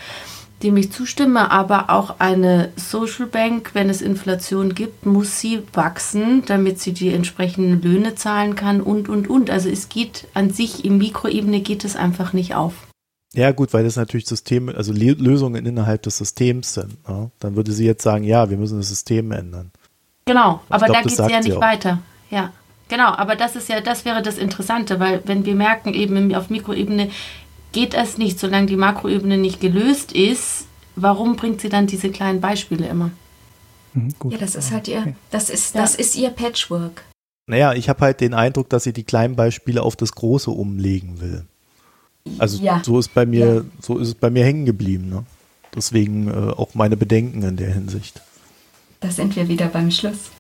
dem ich zustimme, aber auch eine Social Bank, wenn es Inflation gibt, muss sie wachsen, damit sie die entsprechenden Löhne zahlen kann und, und, und. Also es geht an sich, im Mikroebene geht es einfach nicht auf.
Ja, gut, weil das natürlich Systeme, also Lösungen innerhalb des Systems sind. Ja? Dann würde sie jetzt sagen, ja, wir müssen das System ändern.
Genau, aber glaub, da geht sie ja nicht weiter. Ja, genau, aber das ist ja, das wäre das Interessante, weil wenn wir merken, eben auf Mikroebene geht es nicht, solange die Makroebene nicht gelöst ist, warum bringt sie dann diese kleinen Beispiele immer?
Mhm, ja, das ist halt ihr, das ist, das ist ihr Patchwork.
Naja, ich habe halt den Eindruck, dass sie die kleinen Beispiele auf das Große umlegen will. Also ja. so ist bei mir, ja. so ist es bei mir hängen geblieben. Ne? Deswegen äh, auch meine Bedenken in der Hinsicht.
Da sind wir wieder beim Schluss.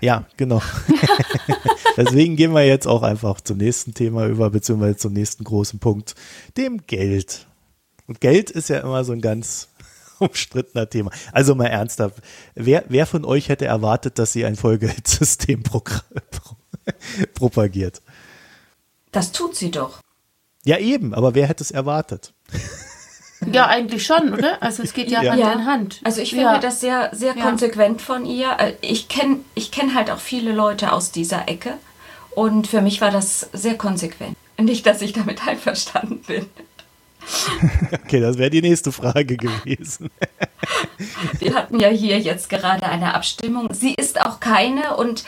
Ja, genau. Deswegen gehen wir jetzt auch einfach zum nächsten Thema über, beziehungsweise zum nächsten großen Punkt, dem Geld. Und Geld ist ja immer so ein ganz umstrittener Thema. Also mal ernsthaft, wer, wer von euch hätte erwartet, dass sie ein Vollgeldsystem pro propagiert?
Das tut sie doch.
Ja, eben, aber wer hätte es erwartet?
Ja, eigentlich schon, oder? Also es geht ja, ja. Hand in Hand.
Also ich finde ja. das sehr, sehr ja. konsequent von ihr. Äh, ich kenne ich kenn halt auch viele Leute aus dieser Ecke und für mich war das sehr konsequent. Nicht, dass ich damit einverstanden bin.
Okay, das wäre die nächste Frage gewesen.
Wir hatten ja hier jetzt gerade eine Abstimmung. Sie ist auch keine und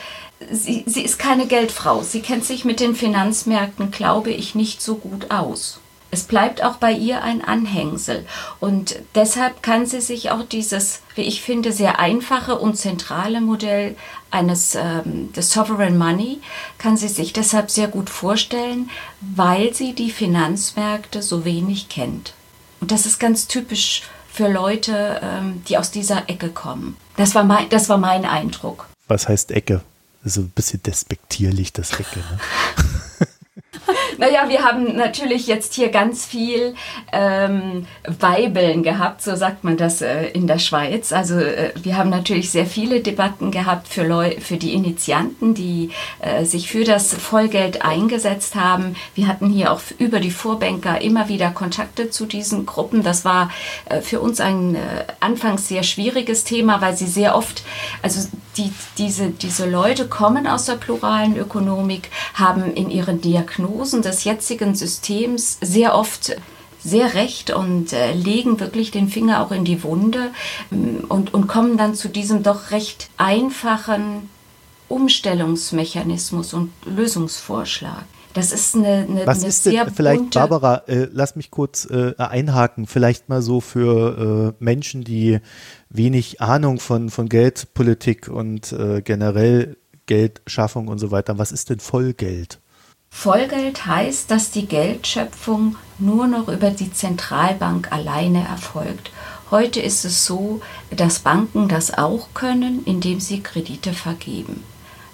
sie, sie ist keine Geldfrau. Sie kennt sich mit den Finanzmärkten, glaube ich, nicht so gut aus. Es bleibt auch bei ihr ein Anhängsel. Und deshalb kann sie sich auch dieses, wie ich finde, sehr einfache und zentrale Modell eines ähm, des Sovereign Money, kann sie sich deshalb sehr gut vorstellen, weil sie die Finanzmärkte so wenig kennt. Und das ist ganz typisch für Leute, ähm, die aus dieser Ecke kommen. Das war mein, das war mein Eindruck.
Was heißt Ecke? So ein bisschen despektierlich, das Ecke. Ne?
Naja, wir haben natürlich jetzt hier ganz viel ähm, Weibeln gehabt, so sagt man das äh, in der Schweiz. Also äh, wir haben natürlich sehr viele Debatten gehabt für, Leu für die Initianten, die äh, sich für das Vollgeld eingesetzt haben. Wir hatten hier auch über die Vorbanker immer wieder Kontakte zu diesen Gruppen. Das war äh, für uns ein äh, anfangs sehr schwieriges Thema, weil sie sehr oft, also die, diese, diese Leute kommen aus der pluralen Ökonomik, haben in ihren Diagnosen des jetzigen Systems sehr oft sehr recht und äh, legen wirklich den Finger auch in die Wunde ähm, und, und kommen dann zu diesem doch recht einfachen Umstellungsmechanismus und Lösungsvorschlag. Das ist eine, eine,
Was
eine
ist sehr denn, vielleicht, bunte Barbara, äh, lass mich kurz äh, einhaken, vielleicht mal so für äh, Menschen, die wenig Ahnung von, von Geldpolitik und äh, generell Geldschaffung und so weiter. Was ist denn Vollgeld?
Vollgeld heißt, dass die Geldschöpfung nur noch über die Zentralbank alleine erfolgt. Heute ist es so, dass Banken das auch können, indem sie Kredite vergeben.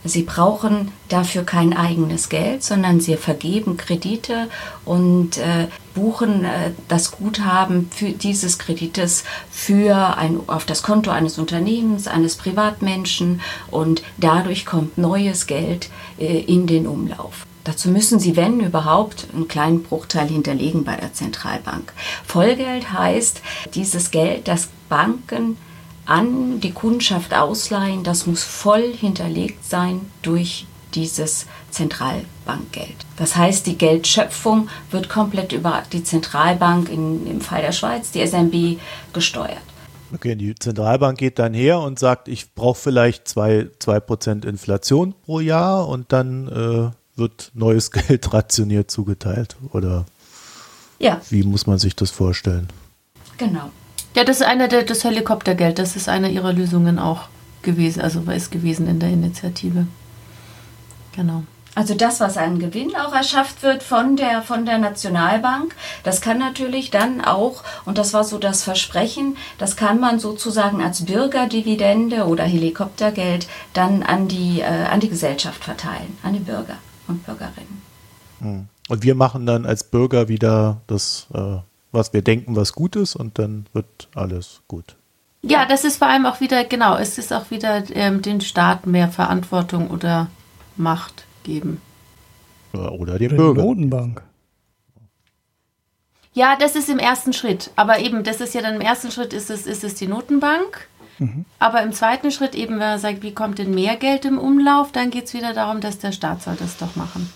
Sie brauchen dafür kein eigenes Geld, sondern sie vergeben Kredite und äh, buchen äh, das Guthaben für dieses Kredites für ein, auf das Konto eines Unternehmens, eines Privatmenschen und dadurch kommt neues Geld äh, in den Umlauf. Dazu müssen sie, wenn überhaupt, einen kleinen Bruchteil hinterlegen bei der Zentralbank. Vollgeld heißt, dieses Geld, das Banken an die Kundschaft ausleihen, das muss voll hinterlegt sein durch dieses Zentralbankgeld. Das heißt, die Geldschöpfung wird komplett über die Zentralbank, in, im Fall der Schweiz, die SMB, gesteuert.
Okay, die Zentralbank geht dann her und sagt, ich brauche vielleicht 2%, 2 Inflation pro Jahr und dann äh, wird neues Geld rationiert zugeteilt? Oder
ja.
wie muss man sich das vorstellen?
Genau.
Ja, das ist einer der, das Helikoptergeld, das ist eine ihrer Lösungen auch gewesen, also ist gewesen in der Initiative. Genau.
Also das, was an Gewinn auch erschafft wird von der, von der Nationalbank, das kann natürlich dann auch, und das war so das Versprechen, das kann man sozusagen als Bürgerdividende oder Helikoptergeld dann an die, äh, an die Gesellschaft verteilen, an die Bürger und Bürgerinnen.
Hm. Und wir machen dann als Bürger wieder das, äh, was wir denken, was gut ist, und dann wird alles gut.
Ja, das ist vor allem auch wieder, genau, es ist auch wieder ähm, den Staat mehr Verantwortung oder Macht geben.
oder Bürger.
Notenbank.
Ja, das ist im ersten Schritt. Aber eben, das ist ja dann im ersten Schritt ist es, ist es die Notenbank. Mhm. Aber im zweiten Schritt eben, wenn man sagt, wie kommt denn mehr Geld im Umlauf, dann geht es wieder darum, dass der Staat soll das doch machen.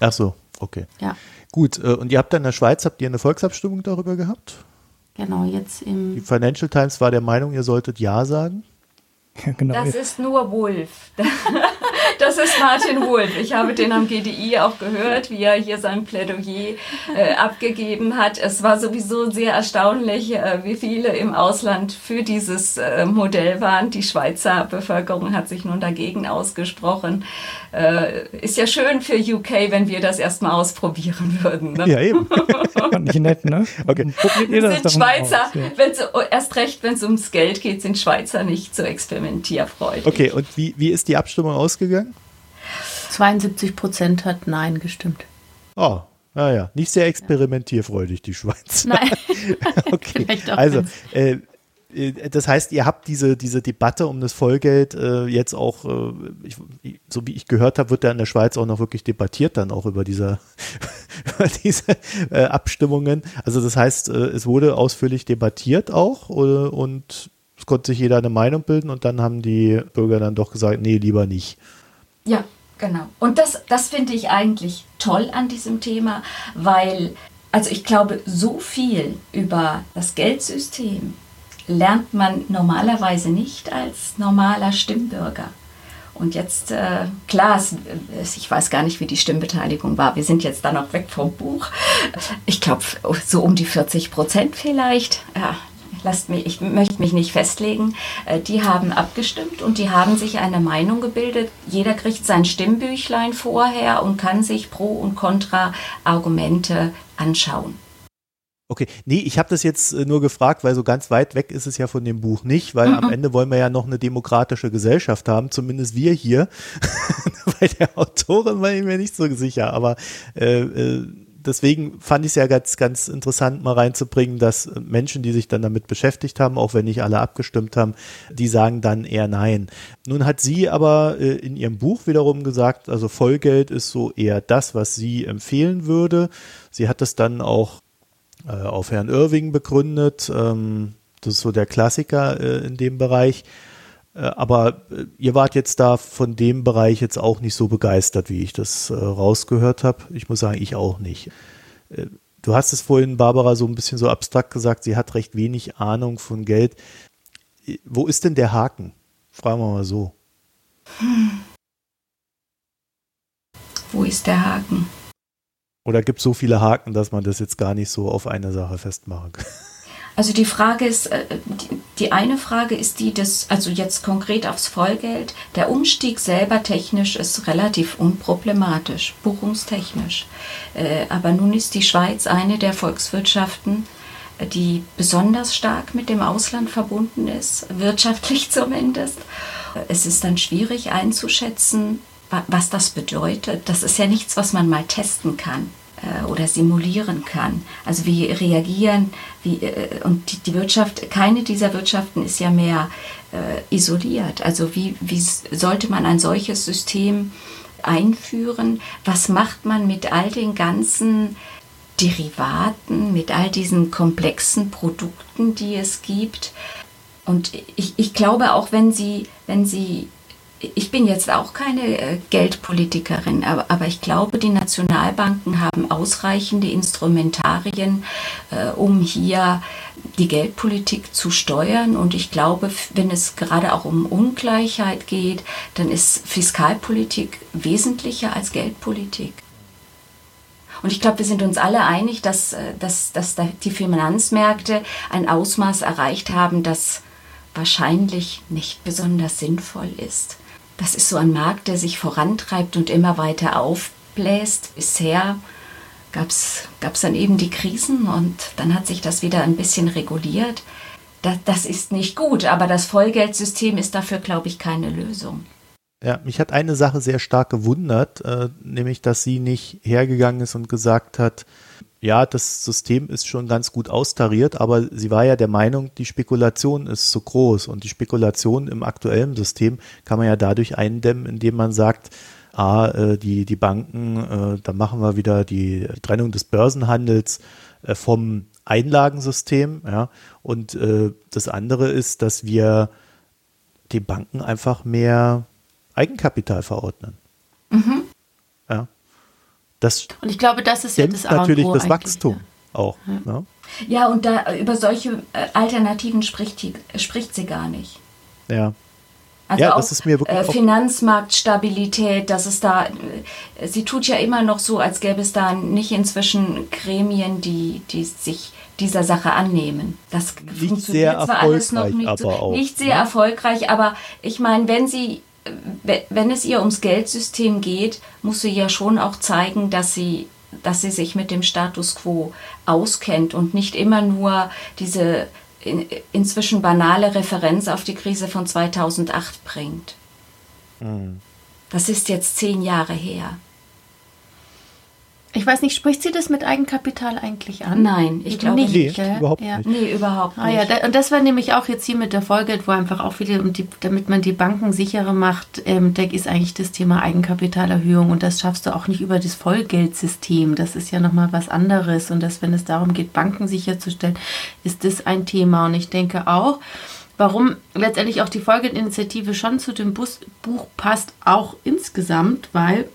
Ach so, okay.
Ja.
Gut, äh, und ihr habt dann in der Schweiz, habt ihr eine Volksabstimmung darüber gehabt?
Genau, jetzt im...
Die Financial Times war der Meinung, ihr solltet Ja sagen.
Ja, genau. Das ist nur Wolf. Das ist Martin Wolf. Ich habe den am GDI auch gehört, wie er hier sein Plädoyer äh, abgegeben hat. Es war sowieso sehr erstaunlich, äh, wie viele im Ausland für dieses äh, Modell waren. Die Schweizer Bevölkerung hat sich nun dagegen ausgesprochen. Äh, ist ja schön für UK, wenn wir das erstmal ausprobieren würden. Ne?
Ja, eben.
Fand ich nett, ne?
Okay.
Probiert ihr das
sind Schweizer,
aus, ja.
wenn's, erst recht, wenn es ums Geld geht, sind Schweizer nicht so experimentierfreudig.
Okay, und wie, wie ist die Abstimmung ausgegangen?
72 Prozent hat Nein gestimmt.
Oh, naja, nicht sehr experimentierfreudig, die Schweiz.
Nein.
okay,
Vielleicht auch
also, äh, äh, das heißt, ihr habt diese, diese Debatte um das Vollgeld äh, jetzt auch, äh, ich, so wie ich gehört habe, wird da in der Schweiz auch noch wirklich debattiert dann auch über diese, über diese äh, Abstimmungen. Also das heißt, äh, es wurde ausführlich debattiert auch und konnte sich jeder eine Meinung bilden und dann haben die Bürger dann doch gesagt, nee, lieber nicht.
Ja, genau. Und das, das finde ich eigentlich toll an diesem Thema, weil, also ich glaube, so viel über das Geldsystem lernt man normalerweise nicht als normaler Stimmbürger. Und jetzt, äh, klar, ich weiß gar nicht, wie die Stimmbeteiligung war. Wir sind jetzt da noch weg vom Buch. Ich glaube, so um die 40 Prozent vielleicht. Ja, lasst mich, ich möchte mich nicht festlegen. Äh, Die haben abgestimmt und die haben sich eine Meinung gebildet. Jeder kriegt sein Stimmbüchlein vorher und kann sich Pro- und Kontra-Argumente anschauen.
Okay, nee, ich habe das jetzt äh, nur gefragt, weil so ganz weit weg ist es ja von dem Buch nicht, weil am Ende wollen wir ja noch eine demokratische Gesellschaft haben, zumindest wir hier. Bei der Autorin war ich mir nicht so sicher, aber äh, äh, deswegen fand ich es ja ganz, ganz interessant, mal reinzubringen, dass Menschen, die sich dann damit beschäftigt haben, auch wenn nicht alle abgestimmt haben, die sagen dann eher nein. Nun hat sie aber äh, in ihrem Buch wiederum gesagt, also Vollgeld ist so eher das, was sie empfehlen würde. Sie hat es dann auch äh, auf Herrn Irving begründet. Ähm, das ist so der Klassiker äh, in dem Bereich. Äh, aber äh, ihr wart jetzt da von dem Bereich jetzt auch nicht so begeistert, wie ich das äh, rausgehört habe. Ich muss sagen, ich auch nicht. Du hast es vorhin, Barbara, so ein bisschen so abstrakt gesagt, sie hat recht wenig Ahnung von Geld. Wo ist denn der Haken? Fragen wir mal so.
Wo ist der Haken?
Oder gibt es so viele Haken, dass man das jetzt gar nicht so auf eine Sache festmachen kann?
Also die Frage ist, äh, die, eine Frage ist die des, also jetzt konkret aufs Vollgeld. Der Umstieg selber technisch ist relativ unproblematisch, buchungstechnisch. Äh, Aber nun ist die Schweiz eine der Volkswirtschaften, äh, die besonders stark mit dem Ausland verbunden ist, wirtschaftlich zumindest. Es ist dann schwierig einzuschätzen, wa- was das bedeutet. Das ist ja nichts, was man mal testen kann oder simulieren kann. Also wie reagieren, wie, äh, und die, die Wirtschaft, keine dieser Wirtschaften ist ja mehr äh, isoliert. Also wie, wie sollte man ein solches System einführen? Was macht man mit all den ganzen Derivaten, mit all diesen komplexen Produkten, die es gibt? Und ich, ich glaube auch, wenn Sie, wenn Sie, ich bin jetzt auch keine äh, Geldpolitikerin, aber, aber ich glaube, die Nationalbanken haben ausreichende Instrumentarien, äh, um hier die Geldpolitik zu steuern. Und ich glaube, wenn es gerade auch um Ungleichheit geht, dann ist Fiskalpolitik wesentlicher als Geldpolitik. Und ich glaube, wir sind uns alle einig, dass, äh, dass, dass da die Finanzmärkte ein Ausmaß erreicht haben, das wahrscheinlich nicht besonders sinnvoll ist. Das ist so ein Markt, der sich vorantreibt und immer weiter aufbläst. Bisher gab es dann eben die Krisen und dann hat sich das wieder ein bisschen reguliert. Das, das ist nicht gut, aber das Vollgeldsystem ist dafür, glaube ich, keine Lösung.
Ja, mich hat eine Sache sehr stark gewundert, äh, nämlich, dass sie nicht hergegangen ist und gesagt hat, ja, das System ist schon ganz gut austariert, aber sie war ja der Meinung, die Spekulation ist zu groß und die Spekulation im aktuellen System kann man ja dadurch eindämmen, indem man sagt, ah, äh, die, die Banken, äh, da machen wir wieder die Trennung des Börsenhandels äh, vom Einlagensystem, ja, und das andere ist, dass wir den Banken einfach mehr Eigenkapital verordnen. Ja. Das
Und ich glaube, das ist ja das
natürlich das Wachstum
ja.
auch. Ne?
Ja, und da über solche äh, Alternativen spricht, die, spricht sie gar nicht.
Ja.
Also ja, das ist mir wirklich äh, Finanzmarktstabilität, dass es da, äh, sie tut ja immer noch so, als gäbe es da nicht inzwischen Gremien, die, die sich dieser Sache annehmen. Das
nicht funktioniert zwar alles noch nicht aber so, auch,
nicht sehr ne? erfolgreich, aber ich meine, wenn sie, wenn es ihr ums Geldsystem geht, muss sie ja schon auch zeigen, dass sie dass sie sich mit dem Status quo auskennt und nicht immer nur diese in, inzwischen banale Referenz auf die Krise von 2008 bringt. Mhm. Das ist jetzt zehn Jahre her.
Ich weiß nicht, spricht sie das mit Eigenkapital eigentlich an?
Nein, ich glaube nicht.
nicht nee, überhaupt
ja.
nicht.
Nee, überhaupt nicht.
Ah, ja, da, und das war nämlich auch jetzt hier mit der Folge, wo einfach auch viele, die, damit man die Banken sicherer macht, ähm, da ist eigentlich das Thema Eigenkapitalerhöhung und das schaffst du auch nicht über das Vollgeldsystem. Das ist ja nochmal was anderes und das, wenn es darum geht, Banken sicherzustellen, ist das ein Thema. Und ich denke auch, warum letztendlich auch die Folgeinitiative schon zu dem Bus Buch passt, auch insgesamt, weil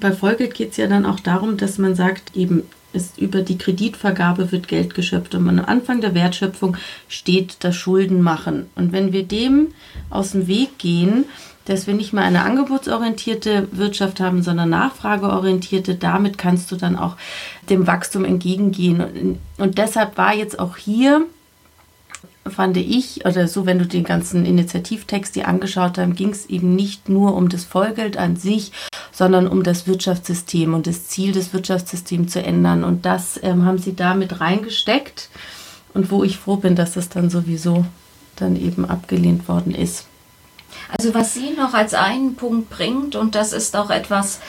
bei Vollgeld geht es ja dann auch darum, dass man sagt, eben ist über die Kreditvergabe wird Geld geschöpft und am Anfang der Wertschöpfung steht das Schuldenmachen. Und wenn wir dem aus dem Weg gehen, dass wir nicht mehr eine angebotsorientierte Wirtschaft haben, sondern nachfrageorientierte, damit kannst du dann auch dem Wachstum entgegengehen. Und, und deshalb war jetzt auch hier fand ich, oder so, wenn du den ganzen Initiativtext dir angeschaut hast, ging es eben nicht nur um das Vollgeld an sich, sondern um das Wirtschaftssystem und das Ziel des Wirtschaftssystems zu ändern. Und das ähm, haben sie da mit reingesteckt. Und wo ich froh bin, dass das dann sowieso dann eben abgelehnt worden ist.
Also was sie noch als einen Punkt bringt, und das ist auch etwas,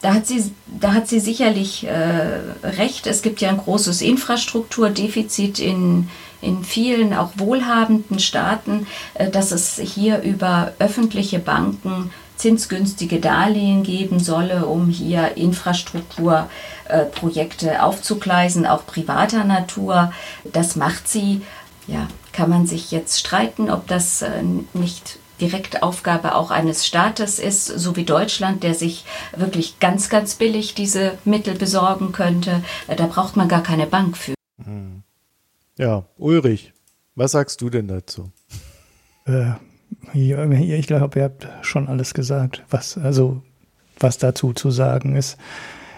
da hat sie, da hat sie sicherlich äh, recht. Es gibt ja ein großes Infrastrukturdefizit in, in vielen auch wohlhabenden Staaten, äh, dass es hier über öffentliche Banken zinsgünstige Darlehen geben solle, um hier Infrastrukturprojekte aufzugleisen, auch privater Natur. Das macht sie. Ja, kann man sich jetzt streiten, ob das äh, nicht direkt Aufgabe auch eines Staates ist, so wie Deutschland, der sich wirklich ganz, ganz billig diese Mittel besorgen könnte. Äh, da braucht man gar keine Bank für. Hm.
Ja, Ulrich, was sagst du denn dazu?
Äh, ich glaube, ihr habt schon alles gesagt, was, also, was dazu zu sagen ist.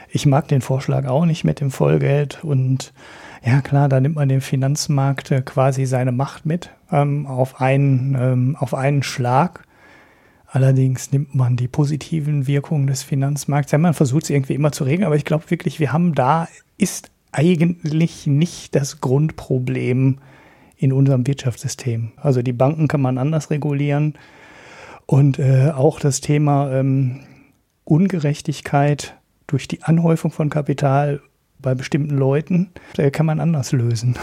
Ich mag den Vorschlag auch nicht mit dem Vollgeld und ja klar, da nimmt man dem Finanzmarkt quasi seine Macht mit ähm, auf, einen, ähm, auf einen Schlag. Allerdings nimmt man die positiven Wirkungen des Finanzmarkts. Ja, man versucht es irgendwie immer zu regeln, aber ich glaube wirklich, wir haben da, ist eigentlich nicht das Grundproblem in unserem Wirtschaftssystem. Also die Banken kann man anders regulieren und äh, auch das Thema ähm, Ungerechtigkeit durch die Anhäufung von Kapital bei bestimmten Leuten äh, kann man anders lösen.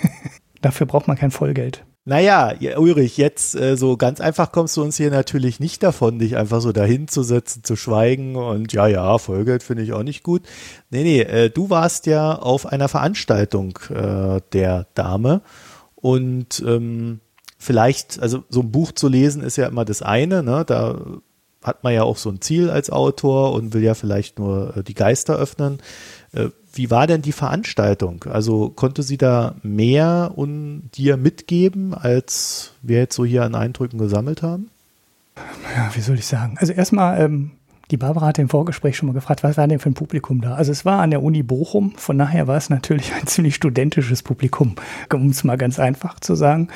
Dafür braucht man kein Vollgeld.
Naja, Ulrich, jetzt äh, so ganz einfach kommst du uns hier natürlich nicht davon, dich einfach so dahin zu setzen, zu schweigen und ja, ja, Vollgeld finde ich auch nicht gut. Nee, nee, äh, du warst ja auf einer Veranstaltung äh, der Dame und ähm, vielleicht, also so ein Buch zu lesen ist ja immer das eine, ne? Da hat man ja auch so ein Ziel als Autor und will ja vielleicht nur äh, die Geister öffnen. Wie war denn die Veranstaltung? Also konnte sie da mehr und dir mitgeben, als wir jetzt so hier an Eindrücken gesammelt haben?
Ja, wie soll ich sagen? Also erstmal, ähm, die Barbara hat im Vorgespräch schon mal gefragt, was war denn für ein Publikum da? Also es war an der Uni Bochum, von daher war es natürlich ein ziemlich studentisches Publikum, um es mal ganz einfach zu sagen.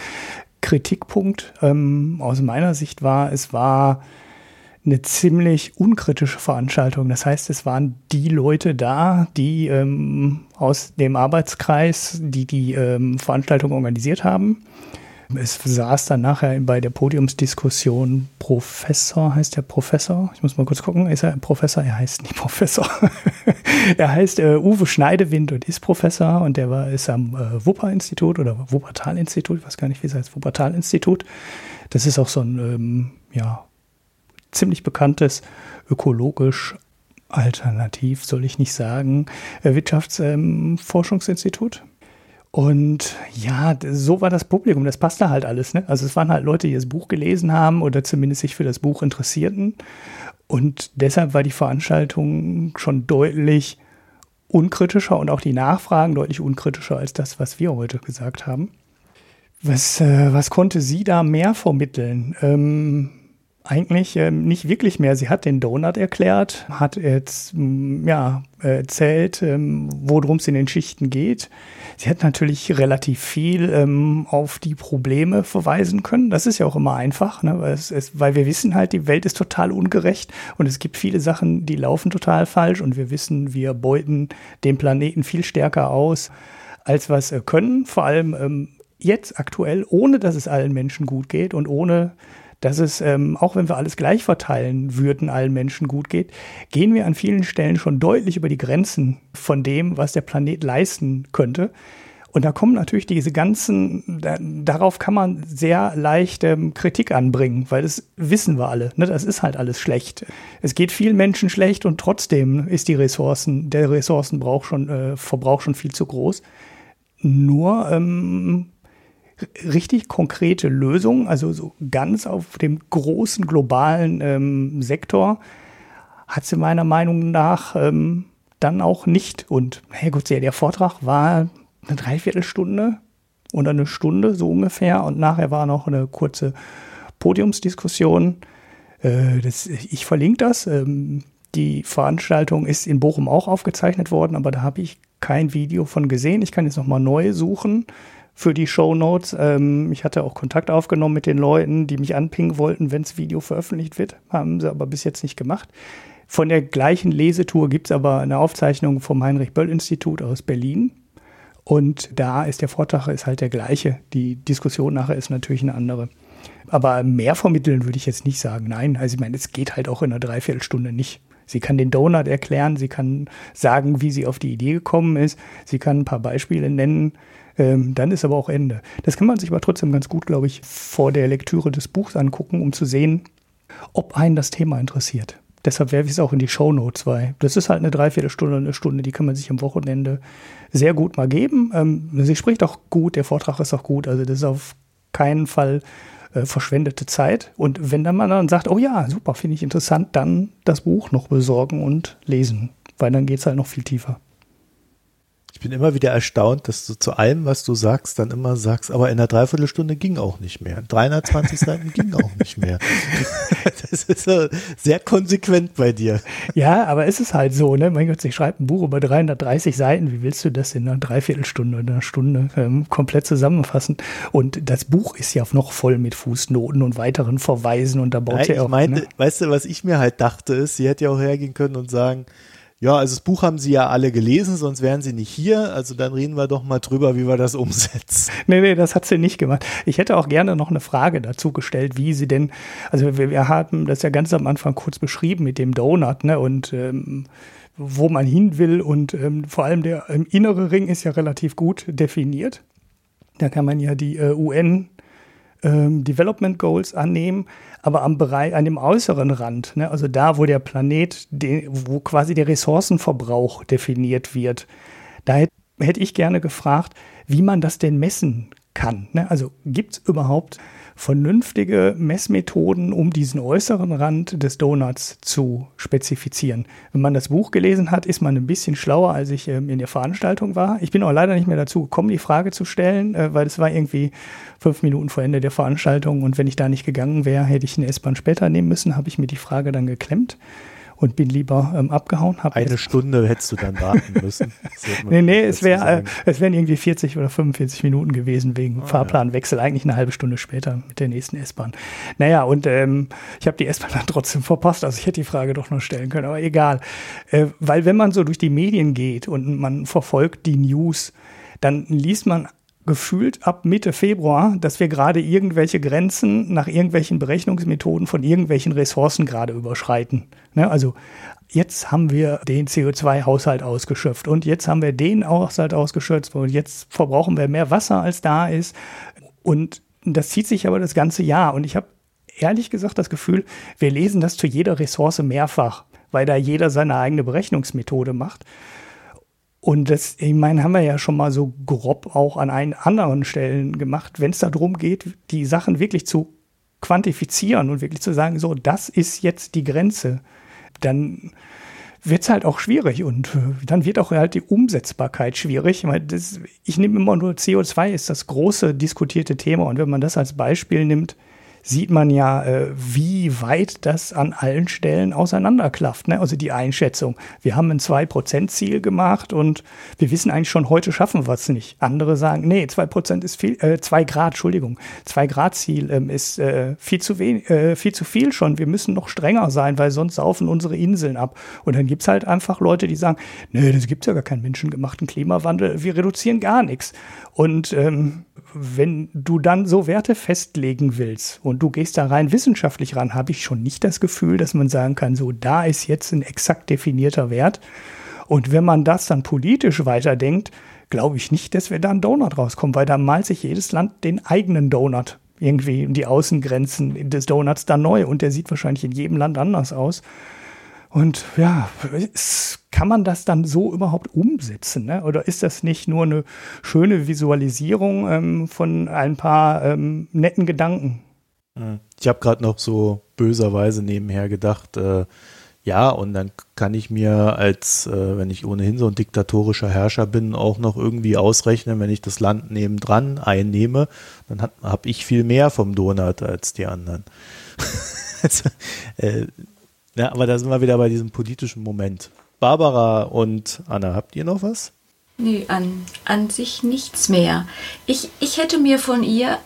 Kritikpunkt ähm, aus meiner Sicht war, es war eine ziemlich unkritische Veranstaltung. Das heißt, es waren die Leute da, die ähm, aus dem Arbeitskreis, die die ähm, Veranstaltung organisiert haben. Es saß dann nachher bei der Podiumsdiskussion Professor, heißt der Professor? Ich muss mal kurz gucken, ist er Professor? Er heißt nicht Professor. er heißt äh, Uwe Schneidewind und ist Professor und der war, ist am äh, Wupper-Institut oder Wuppertal-Institut, ich weiß gar nicht, wie es heißt, Wuppertal-Institut. Das ist auch so ein, ähm, ja, ziemlich bekanntes, ökologisch alternativ, soll ich nicht sagen, äh, Wirtschaftsforschungsinstitut. Ähm, und ja, so war das Publikum, das passte halt alles. Ne? Also es waren halt Leute, die das Buch gelesen haben oder zumindest sich für das Buch interessierten. Und deshalb war die Veranstaltung schon deutlich unkritischer und auch die Nachfragen deutlich unkritischer als das, was wir heute gesagt haben. Was, äh, was konnte sie da mehr vermitteln? Ähm, eigentlich ähm, nicht wirklich mehr. Sie hat den Donut erklärt, hat jetzt mm, ja, erzählt, ähm, worum es in den Schichten geht. Sie hat natürlich relativ viel ähm, auf die Probleme verweisen können. Das ist ja auch immer einfach, ne? weil, es, es, weil wir wissen halt, die Welt ist total ungerecht und es gibt viele Sachen, die laufen total falsch und wir wissen, wir beuten den Planeten viel stärker aus, als wir es können. Vor allem ähm, jetzt aktuell, ohne dass es allen Menschen gut geht und ohne dass es, ähm, auch wenn wir alles gleich verteilen würden, allen Menschen gut geht, gehen wir an vielen Stellen schon deutlich über die Grenzen von dem, was der Planet leisten könnte. Und da kommen natürlich diese ganzen, da, darauf kann man sehr leicht ähm, Kritik anbringen, weil das wissen wir alle. Ne? Das ist halt alles schlecht. Es geht vielen Menschen schlecht und trotzdem ist die Ressourcen, der Ressourcenverbrauch schon, äh, Verbrauch schon viel zu groß. Nur ähm, richtig konkrete Lösungen, also so ganz auf dem großen globalen ähm, Sektor, hat sie meiner Meinung nach ähm, dann auch nicht. Und hey gut, der Vortrag war eine Dreiviertelstunde oder eine Stunde so ungefähr und nachher war noch eine kurze Podiumsdiskussion. Äh, das, ich verlinke das. Ähm, die Veranstaltung ist in Bochum auch aufgezeichnet worden, aber da habe ich kein Video von gesehen. Ich kann jetzt noch mal neu suchen für die Show Notes. Ähm, ich hatte auch Kontakt aufgenommen mit den Leuten, die mich anpingen wollten, wenn das Video veröffentlicht wird. Haben sie aber bis jetzt nicht gemacht. Von der gleichen Lesetour gibt es aber eine Aufzeichnung vom Heinrich-Böll-Institut aus Berlin. Und da ist der Vortrag ist halt der gleiche. Die Diskussion nachher ist natürlich eine andere. Aber mehr vermitteln würde ich jetzt nicht sagen. Nein, also ich meine, es geht halt auch in einer Dreiviertelstunde nicht. Sie kann den Donut erklären, sie kann sagen, wie sie auf die Idee gekommen ist, sie kann ein paar Beispiele nennen, ähm, dann ist aber auch Ende. Das kann man sich aber trotzdem ganz gut, glaube ich, vor der Lektüre des Buchs angucken, um zu sehen, ob einen das Thema interessiert. Deshalb werfe ich es auch in die Show Notes, weil das ist halt eine Dreiviertelstunde, eine Stunde, die kann man sich am Wochenende sehr gut mal geben. Ähm, sie spricht auch gut, der Vortrag ist auch gut, also das ist auf keinen Fall äh, verschwendete Zeit. Und wenn dann man dann sagt, oh ja, super, finde ich interessant, dann das Buch noch besorgen und lesen, weil dann geht es halt noch viel tiefer
bin immer wieder erstaunt, dass du zu allem, was du sagst, dann immer sagst, aber in einer Dreiviertelstunde ging auch nicht mehr. 320 Seiten ging auch nicht mehr. Das ist sehr konsequent bei dir.
Ja, aber es ist halt so, ne? Mein Gott, ich schreibe ein Buch über 330 Seiten. Wie willst du das in einer Dreiviertelstunde oder einer Stunde ähm, komplett zusammenfassen? Und das Buch ist ja noch voll mit Fußnoten und weiteren Verweisen und da baut
Nein,
ja
auch. Meinte, ne? Weißt du, was ich mir halt dachte, ist, sie hätte ja auch hergehen können und sagen, ja, also das Buch haben Sie ja alle gelesen, sonst wären Sie nicht hier. Also dann reden wir doch mal drüber, wie wir das umsetzen.
Nee, nee, das hat sie nicht gemacht. Ich hätte auch gerne noch eine Frage dazu gestellt, wie sie denn, also wir, wir haben das ja ganz am Anfang kurz beschrieben mit dem Donut, ne, und ähm, wo man hin will und ähm, vor allem der ähm, innere Ring ist ja relativ gut definiert. Da kann man ja die äh, UN ähm, Development Goals annehmen, aber am Bereich, an dem äußeren Rand, ne, also da, wo der Planet, de, wo quasi der Ressourcenverbrauch definiert wird, da hätte hätt ich gerne gefragt, wie man das denn messen kann. Ne? Also gibt es überhaupt vernünftige Messmethoden, um diesen äußeren Rand des Donuts zu spezifizieren. Wenn man das Buch gelesen hat, ist man ein bisschen schlauer, als ich ähm, in der Veranstaltung war. Ich bin auch leider nicht mehr dazu gekommen, die Frage zu stellen, äh, weil es war irgendwie fünf Minuten vor Ende der Veranstaltung und wenn ich da nicht gegangen wäre, hätte ich eine S-Bahn später nehmen müssen, habe ich mir die Frage dann geklemmt und bin lieber ähm, abgehauen.
Eine Stunde hättest du dann warten müssen.
nee, nee, es, wär, äh, es wären irgendwie 40 oder 45 Minuten gewesen wegen oh, Fahrplanwechsel. Ja. Eigentlich eine halbe Stunde später mit der nächsten S-Bahn. Naja, und ähm, ich habe die S-Bahn dann trotzdem verpasst. Also ich hätte die Frage doch noch stellen können, aber egal. Äh, weil wenn man so durch die Medien geht und man verfolgt die News, dann liest man gefühlt ab Mitte Februar, dass wir gerade irgendwelche Grenzen nach irgendwelchen Berechnungsmethoden von irgendwelchen Ressourcen gerade überschreiten. Ne? Also jetzt haben wir den CO2-Haushalt ausgeschöpft und jetzt haben wir den Haushalt ausgeschöpft und jetzt verbrauchen wir mehr Wasser, als da ist. Und das zieht sich aber das ganze Jahr. Und ich habe ehrlich gesagt das Gefühl, wir lesen das zu jeder Ressource mehrfach, weil da jeder seine eigene Berechnungsmethode macht. Und das, ich meine, haben wir ja schon mal so grob auch an einen anderen Stellen gemacht, wenn es darum geht, die Sachen wirklich zu quantifizieren und wirklich zu sagen, so, das ist jetzt die Grenze. Dann wird es halt auch schwierig und äh, dann wird auch halt die Umsetzbarkeit schwierig. Weil das, ich nehme immer nur CO2 ist das große diskutierte Thema und wenn man das als Beispiel nimmt, sieht man ja, äh, wie weit das an allen Stellen auseinanderklafft. Ne? Also die Einschätzung. Wir haben ein 2%-Ziel gemacht und wir wissen eigentlich schon, heute schaffen wir es nicht. Andere sagen, nee, 2% ist viel, äh, 2 Grad, Entschuldigung, 2 Grad-Ziel ähm, ist äh, viel, zu wenig, äh, viel zu viel schon. Wir müssen noch strenger sein, weil sonst saufen unsere Inseln ab. Und dann gibt es halt einfach Leute, die sagen, nee, das gibt ja gar keinen menschengemachten Klimawandel, wir reduzieren gar nichts. Und ähm, wenn du dann so Werte festlegen willst und du gehst da rein wissenschaftlich ran, habe ich schon nicht das Gefühl, dass man sagen kann, so da ist jetzt ein exakt definierter Wert. Und wenn man das dann politisch weiterdenkt, glaube ich nicht, dass wir da einen Donut rauskommen, weil da malt sich jedes Land den eigenen Donut irgendwie die Außengrenzen des Donuts da neu und der sieht wahrscheinlich in jedem Land anders aus. Und ja, kann man das dann so überhaupt umsetzen? Ne? Oder ist das nicht nur eine schöne Visualisierung ähm, von ein paar ähm, netten Gedanken?
Hm. Ich habe gerade noch so böserweise nebenher gedacht, äh, ja, und dann kann ich mir als, äh, wenn ich ohnehin so ein diktatorischer Herrscher bin, auch noch irgendwie ausrechnen, wenn ich das Land nebendran einnehme, dann habe ich viel mehr vom Donut als die anderen. also, äh, ja, aber da sind wir wieder bei diesem politischen Moment. Barbara und Anna, habt ihr noch was?
Nee, an, an sich nichts mehr. Ich, ich hätte mir von ihr,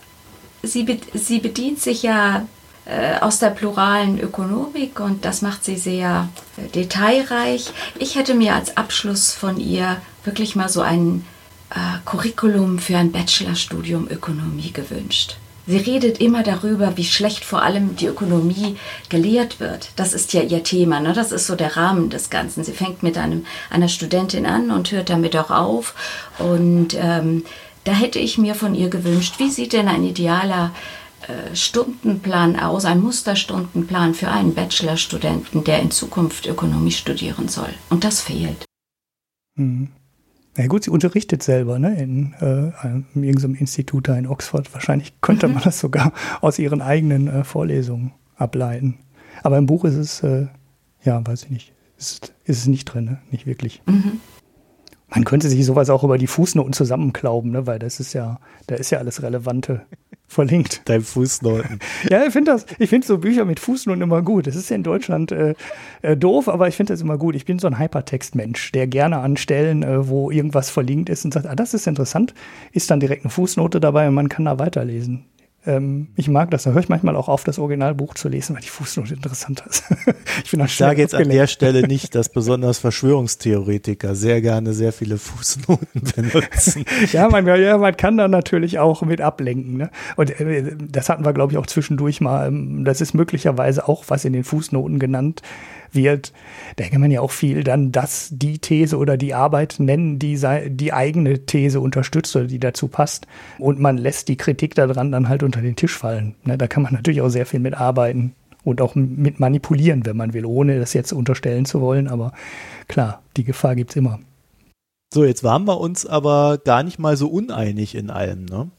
sie, sie bedient sich ja äh, aus der pluralen Ökonomik und das macht sie sehr äh, detailreich. Ich hätte mir als Abschluss von ihr wirklich mal so ein äh, Curriculum für ein Bachelorstudium Ökonomie gewünscht. Sie redet immer darüber, wie schlecht vor allem die Ökonomie gelehrt wird. Das ist ja ihr Thema, ne? das ist so der Rahmen des Ganzen. Sie fängt mit einem, einer Studentin an und hört damit auch auf. Und ähm, da hätte ich mir von ihr gewünscht, wie sieht denn ein idealer äh, Stundenplan aus, ein Musterstundenplan für einen Bachelorstudenten, der in Zukunft Ökonomie studieren soll. Und das fehlt.
Mhm. Na gut, sie unterrichtet selber ne, in, äh, in irgendeinem Institut da in Oxford. Wahrscheinlich könnte mhm. man das sogar aus ihren eigenen äh, Vorlesungen ableiten. Aber im Buch ist es, äh, ja, weiß ich nicht, ist, ist es nicht drin, ne? nicht wirklich. Mhm. Man könnte sich sowas auch über die Fußnoten zusammenklauben, ne? weil das ist ja, da ist ja alles Relevante verlinkt.
Dein Fußnoten.
ja, ich finde das, ich finde so Bücher mit Fußnoten immer gut. Das ist ja in Deutschland äh, äh, doof, aber ich finde das immer gut. Ich bin so ein Hypertext-Mensch, der gerne an Stellen, äh, wo irgendwas verlinkt ist und sagt, ah, das ist interessant, ist dann direkt eine Fußnote dabei und man kann da weiterlesen. Ähm, ich mag das. Da höre ich manchmal auch auf, das Originalbuch zu lesen, weil die Fußnote interessanter ist.
ich bin ich sage jetzt an der Stelle nicht, dass besonders Verschwörungstheoretiker sehr gerne sehr viele Fußnoten benutzen.
ja, man, ja, man kann da natürlich auch mit ablenken. Ne? Und äh, das hatten wir, glaube ich, auch zwischendurch mal. Ähm, das ist möglicherweise auch was in den Fußnoten genannt wird, da kann man ja auch viel dann das, die These oder die Arbeit nennen, die die eigene These unterstützt oder die dazu passt. Und man lässt die Kritik daran dann halt unter den Tisch fallen. Ne, da kann man natürlich auch sehr viel mit arbeiten und auch mit manipulieren, wenn man will, ohne das jetzt unterstellen zu wollen. Aber klar, die Gefahr gibt es immer.
So, jetzt waren wir uns aber gar nicht mal so uneinig in allem, ne?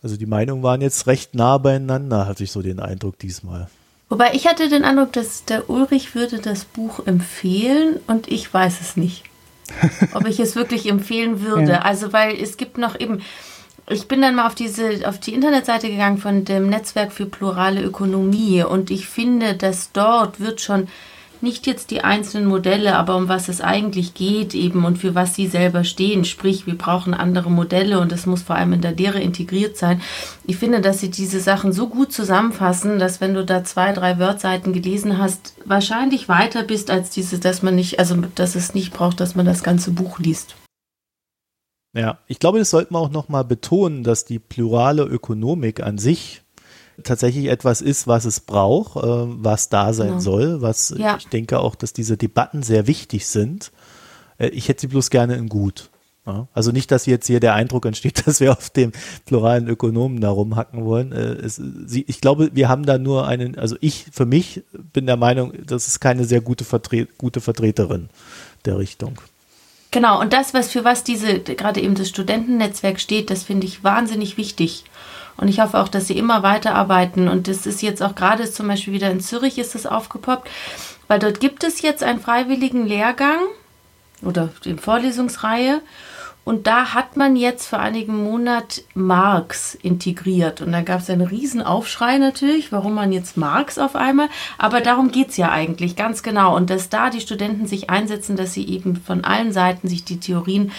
Also die Meinungen waren jetzt recht nah beieinander, hatte ich so den Eindruck diesmal.
Wobei ich hatte den Eindruck, dass der Ulrich würde das Buch empfehlen und ich weiß es nicht. ob ich es wirklich empfehlen würde. Ja. Also, weil es gibt noch eben, ich bin dann mal auf diese, auf die Internetseite gegangen von dem Netzwerk für plurale Ökonomie und ich finde, dass dort wird schon nicht jetzt die einzelnen Modelle, aber um was es eigentlich geht eben und für was sie selber stehen. Sprich, wir brauchen andere Modelle und es muss vor allem in der Lehre integriert sein. Ich finde, dass sie diese Sachen so gut zusammenfassen, dass wenn du da zwei, drei Wordseiten gelesen hast, wahrscheinlich weiter bist als diese, dass man nicht, also dass es nicht braucht, dass man das ganze Buch liest.
Ja, ich glaube, das sollten wir auch nochmal betonen, dass die plurale Ökonomik an sich tatsächlich etwas ist, was es braucht, äh, was da sein ja. soll, was ja. ich denke auch, dass diese Debatten sehr wichtig sind. Äh, ich hätte sie bloß gerne in gut. Also nicht, dass jetzt hier der Eindruck entsteht, dass wir auf dem pluralen Ökonomen da rumhacken wollen. Äh, es, sie, ich glaube, wir haben da nur einen, also ich für mich bin der Meinung, das ist keine sehr gute, Vertre gute Vertreterin der Richtung.
Genau, und das, was für was diese, gerade eben das Studentennetzwerk steht, das finde ich wahnsinnig wichtig. Und ich hoffe auch, dass sie immer weiterarbeiten. Und das ist jetzt auch gerade zum Beispiel wieder in Zürich ist das aufgepoppt, weil dort gibt es jetzt einen freiwilligen Lehrgang oder die Vorlesungsreihe und da hat man jetzt vor einigen Monat Marx integriert. Und da gab es einen riesen Aufschrei natürlich, warum man jetzt Marx auf einmal. Aber darum geht es ja eigentlich, ganz genau. Und dass da die Studenten sich einsetzen, dass sie eben von allen Seiten sich die Theorien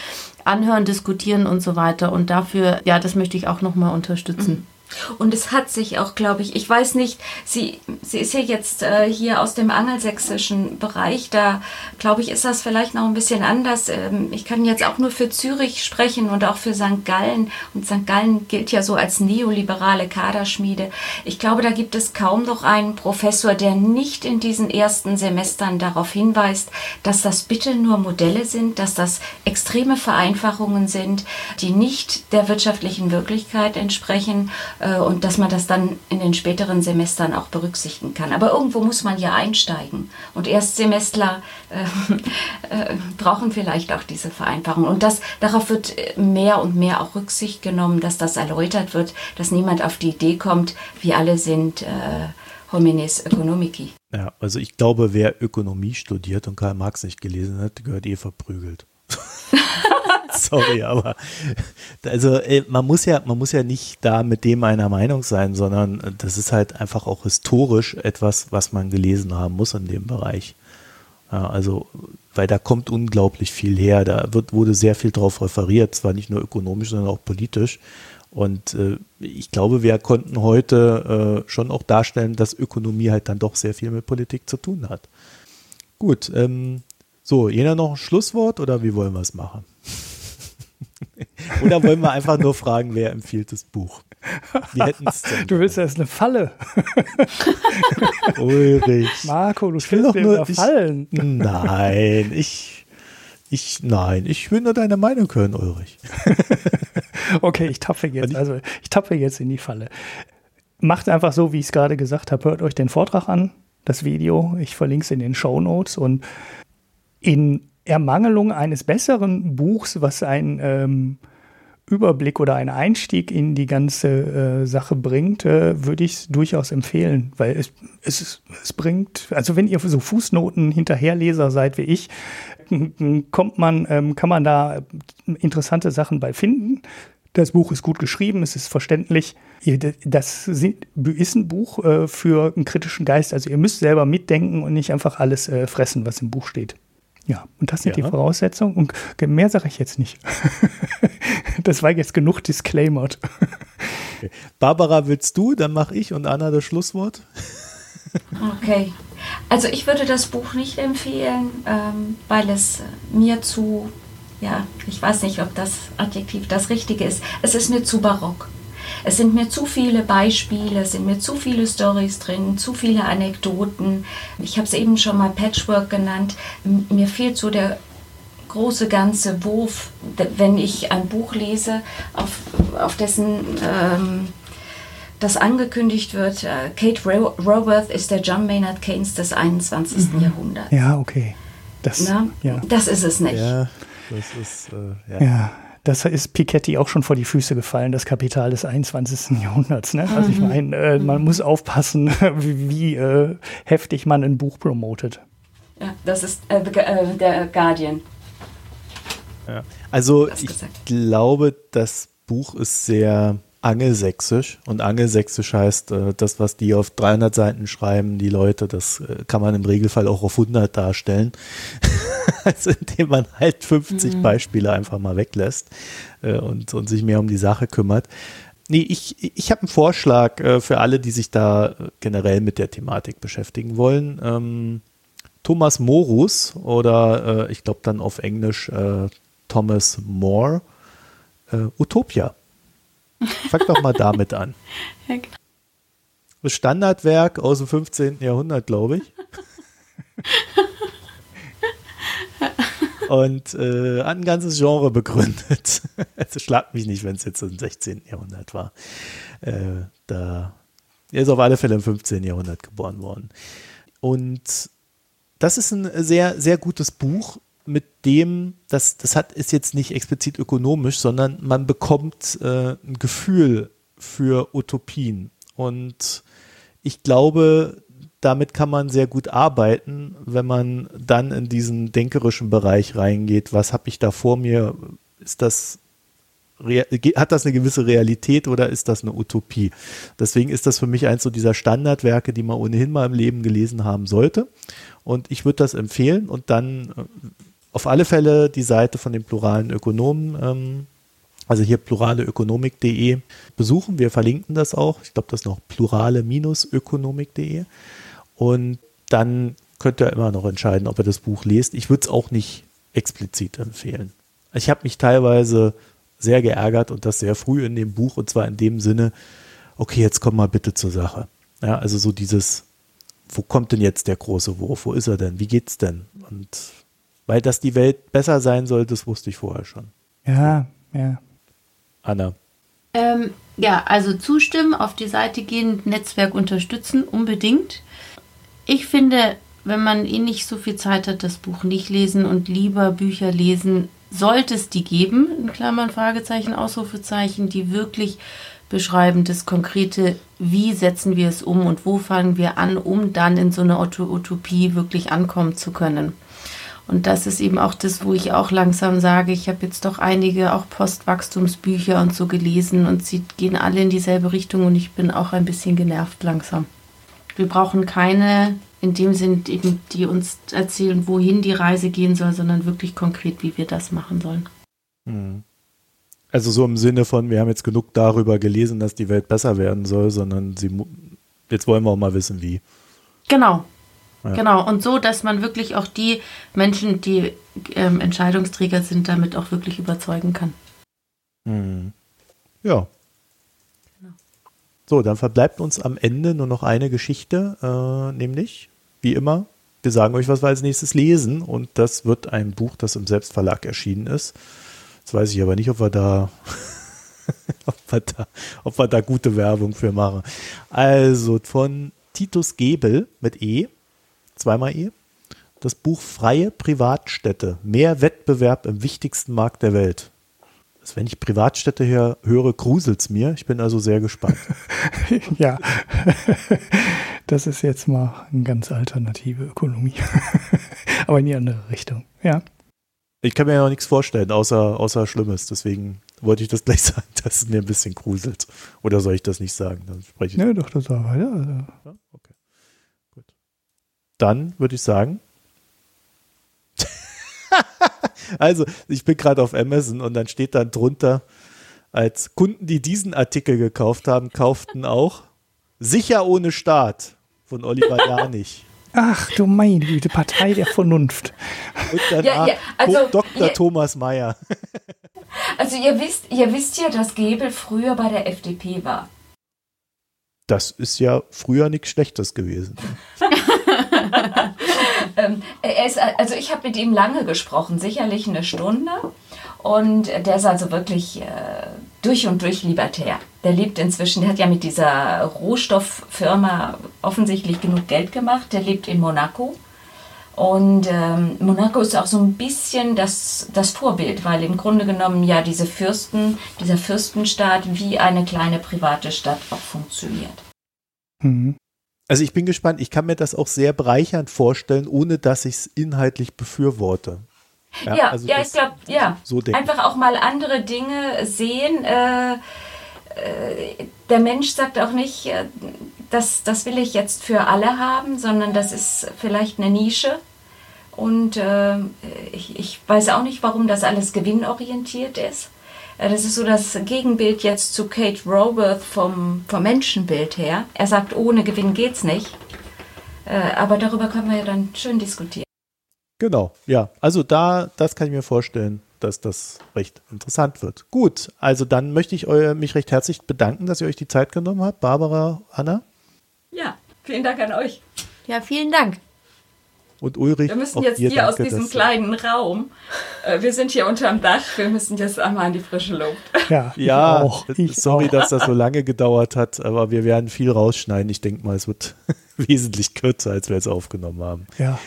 anhören, diskutieren und so weiter. Und dafür, ja, das möchte ich auch nochmal unterstützen. Mhm.
Und es hat sich auch, glaube ich, ich weiß nicht, sie, sie ist ja jetzt äh, hier aus dem angelsächsischen Bereich, da glaube ich, ist das vielleicht noch ein bisschen anders. Ähm, ich kann jetzt auch nur für Zürich sprechen und auch für St. Gallen. Und St. Gallen gilt ja so als neoliberale Kaderschmiede. Ich glaube, da gibt es kaum noch einen Professor, der nicht in diesen ersten Semestern darauf hinweist, dass das bitte nur Modelle sind, dass das extreme Vereinfachungen sind, die nicht der wirtschaftlichen Wirklichkeit entsprechen und dass man das dann in den späteren Semestern auch berücksichtigen kann. Aber irgendwo muss man ja einsteigen und Erstsemestler äh, äh, brauchen vielleicht auch diese Vereinfachung. Und das, darauf wird mehr und mehr auch Rücksicht genommen, dass das erläutert wird, dass niemand auf die Idee kommt, wir alle sind äh, homines economici.
Ja, also ich glaube, wer Ökonomie studiert und Karl Marx nicht gelesen hat, gehört eh verprügelt. Sorry, aber also äh, man muss ja, man muss ja nicht da mit dem einer Meinung sein, sondern äh, das ist halt einfach auch historisch etwas, was man gelesen haben muss in dem Bereich. Ja, also, weil da kommt unglaublich viel her. Da wird, wurde sehr viel drauf referiert, zwar nicht nur ökonomisch, sondern auch politisch. Und äh, ich glaube, wir konnten heute äh, schon auch darstellen, dass Ökonomie halt dann doch sehr viel mit Politik zu tun hat. Gut, ähm, so, jeder noch ein Schlusswort oder wie wollen wir es machen? Oder wollen wir einfach nur fragen, wer empfiehlt das Buch?
Du willst erst eine Falle.
Ulrich.
Marco, du willst doch nur fallen.
Nein, ich, ich, nein, ich will nur deine Meinung hören, Ulrich.
okay, ich tappe jetzt, also ich tappe jetzt in die Falle. Macht einfach so, wie ich es gerade gesagt habe. Hört euch den Vortrag an, das Video. Ich verlinke es in den Show Notes und in Ermangelung eines besseren Buchs, was einen ähm, Überblick oder einen Einstieg in die ganze äh, Sache bringt, äh, würde ich es durchaus empfehlen, weil es, es, es bringt, also wenn ihr so Fußnoten hinterherleser seid wie ich, kommt man, ähm, kann man da interessante Sachen bei finden. Das Buch ist gut geschrieben, es ist verständlich. Das ist ein Buch äh, für einen kritischen Geist. Also ihr müsst selber mitdenken und nicht einfach alles äh, fressen, was im Buch steht. Ja, und das sind ja. die Voraussetzungen. Und mehr sage ich jetzt nicht. das war jetzt genug disclaimed.
Okay. Barbara, willst du? Dann mache ich und Anna das Schlusswort.
okay. Also ich würde das Buch nicht empfehlen, ähm, weil es mir zu, ja, ich weiß nicht, ob das Adjektiv das richtige ist. Es ist mir zu barock. Es sind mir zu viele Beispiele, es sind mir zu viele Stories drin, zu viele Anekdoten. Ich habe es eben schon mal Patchwork genannt. Mir fehlt so der große ganze Wurf, wenn ich ein Buch lese, auf, auf dessen ähm, das angekündigt wird, äh, Kate Raworth ist der John Maynard Keynes des 21. Mhm. Jahrhunderts.
Ja, okay.
Das, ja. das ist es nicht.
Ja, das ist, äh,
ja. ja. Das ist Piketty auch schon vor die Füße gefallen, das Kapital des 21. Jahrhunderts. Ne? Also ich mhm. meine, äh, man muss aufpassen, wie, wie äh, heftig man ein Buch promotet.
Ja, das ist äh, äh der Guardian.
Ja. Also ich glaube, das Buch ist sehr angelsächsisch und angelsächsisch heißt, äh, das, was die auf 300 Seiten schreiben, die Leute, das äh, kann man im Regelfall auch auf 100 darstellen. also indem man halt 50 mhm. Beispiele einfach mal weglässt äh, und, und sich mehr um die Sache kümmert. Nee, ich, ich habe einen Vorschlag äh, für alle, die sich da generell mit der Thematik beschäftigen wollen. Ähm, Thomas Morus oder äh, ich glaube dann auf Englisch äh, Thomas More, Utopia Fang doch mal damit an. Ja, genau. Das Standardwerk aus dem 15. Jahrhundert, glaube ich. Und äh, hat ein ganzes Genre begründet. also schlagt mich nicht, wenn es jetzt im 16. Jahrhundert war. Äh, da er ist auf alle Fälle im 15. Jahrhundert geboren worden. Und das ist ein sehr, sehr gutes Buch, mit dem, das, das hat, ist jetzt nicht explizit ökonomisch, sondern man bekommt äh, ein Gefühl für Utopien. Und ich glaube, damit kann man sehr gut arbeiten, wenn man dann in diesen denkerischen Bereich reingeht. Was habe ich da vor mir? Ist das hat das eine gewisse Realität oder ist das eine Utopie? Deswegen ist das für mich eins so dieser Standardwerke, die man ohnehin mal im Leben gelesen haben sollte. Und ich würde das empfehlen und dann äh, auf alle Fälle die Seite von den pluralen Ökonomen, ähm, also hier pluraleökonomik.de besuchen. Wir verlinken das auch. Ich glaube, das ist noch plurale-ökonomik.de. Und dann könnt ihr immer noch entscheiden, ob ihr das Buch lest. Ich würde es auch nicht explizit empfehlen. Ich habe mich teilweise sehr geärgert und das sehr früh in dem Buch und zwar in dem Sinne, okay, jetzt komm mal bitte zur Sache. Ja, also so dieses, wo kommt denn jetzt der große Wurf? Wo ist er denn? Wie geht's denn? Und weil dass die Welt besser sein soll, das wusste ich vorher schon.
Ja, ja.
Anna.
Ähm, ja, also zustimmen, auf die Seite gehen, Netzwerk unterstützen, unbedingt. Ich finde, wenn man eh nicht so viel Zeit hat, das Buch nicht lesen und lieber Bücher lesen, sollte es die geben, in Klammern, Fragezeichen, Ausrufezeichen, die wirklich beschreiben das konkrete, wie setzen wir es um und wo fangen wir an, um dann in so eine Utopie wirklich ankommen zu können. Und das ist eben auch das, wo ich auch langsam sage, ich habe jetzt doch einige auch Postwachstumsbücher und so gelesen und sie gehen alle in dieselbe Richtung und ich bin auch ein bisschen genervt langsam. Wir brauchen keine in dem Sinn, die uns erzählen, wohin die Reise gehen soll, sondern wirklich konkret, wie wir das machen sollen.
Hm. Also so im Sinne von, wir haben jetzt genug darüber gelesen, dass die Welt besser werden soll, sondern sie, jetzt wollen wir auch mal wissen, wie.
Genau. Ja. Genau. Und so, dass man wirklich auch die Menschen, die ähm, Entscheidungsträger sind, damit auch wirklich überzeugen kann.
Hm. Ja, genau. so, dann verbleibt uns am Ende nur noch eine Geschichte, äh, nämlich wie immer. Wir sagen euch, was wir als nächstes lesen und das wird ein Buch, das im Selbstverlag erschienen ist. Jetzt weiß ich aber nicht, ob wir da, ob wir da, ob wir da gute Werbung für machen. Also von Titus Gebel mit E, zweimal E, das Buch Freie Privatstädte, mehr Wettbewerb im wichtigsten Markt der Welt. Also wenn ich Privatstädte höre, gruselt es mir. Ich bin also sehr gespannt.
ja, das ist jetzt mal eine ganz alternative Ökonomie. Aber in die andere Richtung, ja.
Ich kann mir ja noch nichts vorstellen, außer, außer Schlimmes. Deswegen wollte ich das gleich sagen, dass es mir ein bisschen gruselt. Oder soll ich das nicht sagen? Dann spreche ich.
Nee, doch, das war weiter. Also.
Dann würde ich sagen, also, ich bin gerade auf Amazon und dann steht dann drunter, als Kunden, die diesen Artikel gekauft haben, kauften auch Sicher ohne Staat von Oliver Janich.
Ach du meine Güte, Partei der Vernunft.
Und danach ja, ja, also, Dr. Ja, Thomas Mayer.
Also ihr wisst, ihr wisst ja, dass Gebel früher bei der FDP war.
Das ist ja früher nichts Schlechtes gewesen.
ähm, ist, also ich habe mit ihm lange gesprochen, sicherlich eine Stunde. Und der ist also wirklich äh, durch und durch libertär. Der lebt inzwischen, der hat ja mit dieser Rohstofffirma offensichtlich genug Geld gemacht. Der lebt in Monaco. Und ähm, Monaco ist auch so ein bisschen das, das Vorbild, weil im Grunde genommen ja diese Fürsten, dieser Fürstenstaat wie eine kleine private Stadt auch funktioniert.
Mhm. Also ich bin gespannt, ich kann mir das auch sehr bereichernd vorstellen, ohne dass ich es inhaltlich befürworte.
Ja, ja, also ja ich glaube, ja. So Einfach auch mal andere Dinge sehen. Äh, äh, der Mensch sagt auch nicht, äh, das, das will ich jetzt für alle haben, sondern das ist vielleicht eine Nische. Und äh, ich, ich weiß auch nicht, warum das alles gewinnorientiert ist. Äh, das ist so das Gegenbild jetzt zu Kate Raworth vom, vom Menschenbild her. Er sagt, ohne Gewinn geht's nicht. Äh, aber darüber können wir ja dann schön diskutieren.
Genau, ja. Also da, das kann ich mir vorstellen, dass das recht interessant wird. Gut, also dann möchte ich mich recht herzlich bedanken, dass ihr euch die Zeit genommen habt. Barbara, Anna.
Ja, vielen Dank an euch.
Ja, vielen Dank.
Und Ulrich.
Wir müssen jetzt hier danke, aus diesem kleinen Raum. Äh, wir sind hier unterm Dach. Wir müssen jetzt einmal in die frische Luft.
Ja, ja auch. sorry, auch. dass das so lange gedauert hat, aber wir werden viel rausschneiden. Ich denke mal, es wird wesentlich kürzer, als wir es aufgenommen haben.
Ja.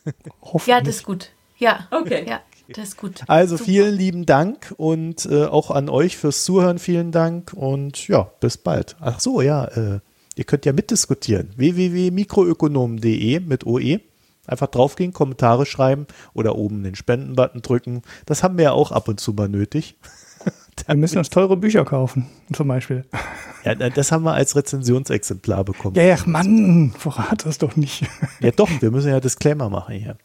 ja, das ist gut. Ja.
Okay.
Ja. Das ist gut.
Also Super. vielen lieben Dank und äh, auch an euch fürs Zuhören vielen Dank und ja, bis bald. Ach so, ja, äh, Ihr könnt ja mitdiskutieren. www.mikroökonomen.de mit OE. Einfach draufgehen, Kommentare schreiben oder oben den Spendenbutton drücken. Das haben wir ja auch ab und zu mal nötig.
Wir müssen uns teure Bücher kaufen, zum Beispiel.
Ja, das haben wir als Rezensionsexemplar bekommen.
Ja, ach Mann, verrat das doch nicht.
Ja, doch, wir müssen ja Disclaimer machen hier.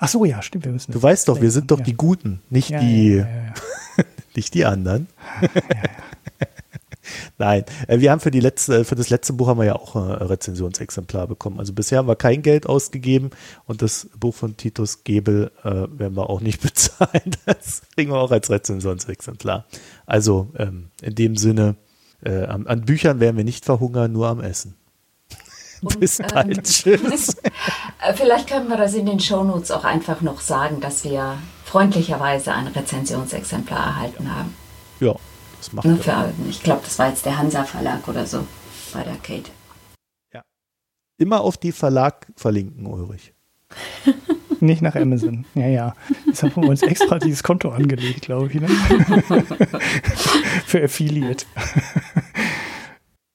Ach so, ja, stimmt, wir müssen.
Du weißt doch, wir sind doch
ja.
die Guten, nicht
Ja,
die,
ja, ja, ja.
nicht die anderen. Nein, äh, wir haben für die letzte, für das letzte Buch haben wir ja auch ein Rezensionsexemplar bekommen. Also bisher haben wir kein Geld ausgegeben und das Buch von Titus Gebel äh, werden wir auch nicht bezahlen. Das kriegen wir auch als Rezensionsexemplar. Also ähm, in dem Sinne, äh, an, an Büchern werden wir nicht verhungern, nur am Essen.
Und,
Bis
ähm,
bald. Tschüss.
Äh, Vielleicht können wir das in den Shownotes auch einfach noch sagen, dass wir freundlicherweise ein Rezensionsexemplar erhalten haben.
Ja, das macht
Ne, für, ich glaube, das war jetzt der Hansa Verlag oder so bei der Kate.
Immer auf die Verlag verlinken, Ulrich.
Nicht nach Amazon. Ja, ja. Deshalb haben wir uns extra dieses Konto angelegt, glaube ich. Ne? Für Affiliate.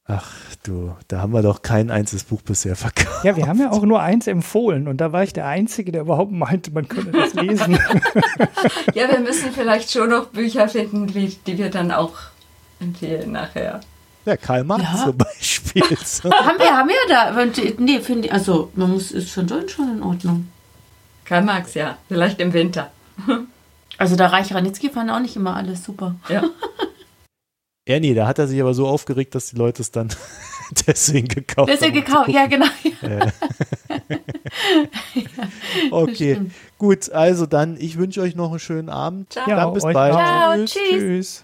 Ach du, da haben wir doch kein einziges Buch bisher verkauft.
Ja, wir haben ja auch nur eins empfohlen und da war ich der Einzige, der überhaupt meinte, man könne das lesen.
Ja, wir müssen vielleicht schon noch Bücher finden, die, die wir dann auch empfehlen nachher.
Ja, Karl Marx
Ja.
zum Beispiel. So.
haben wir, haben wir da. Nee, finde ich, also man muss, ist schon Deutsch schon in Ordnung.
Karl Marx, ja. Vielleicht im Winter.
Also da Reich Ranitzky fand auch nicht immer alles super.
Ja.
Ja, nee, da hat er sich aber so aufgeregt, dass die Leute es dann deswegen gekauft
ja
zu
gekauft, ja genau.
Okay,
stimmt.
gut, also dann, ich wünsche euch noch einen schönen Abend.
Ciao.
Dann bis bald.
Ciao, tschüss.
Tschüss.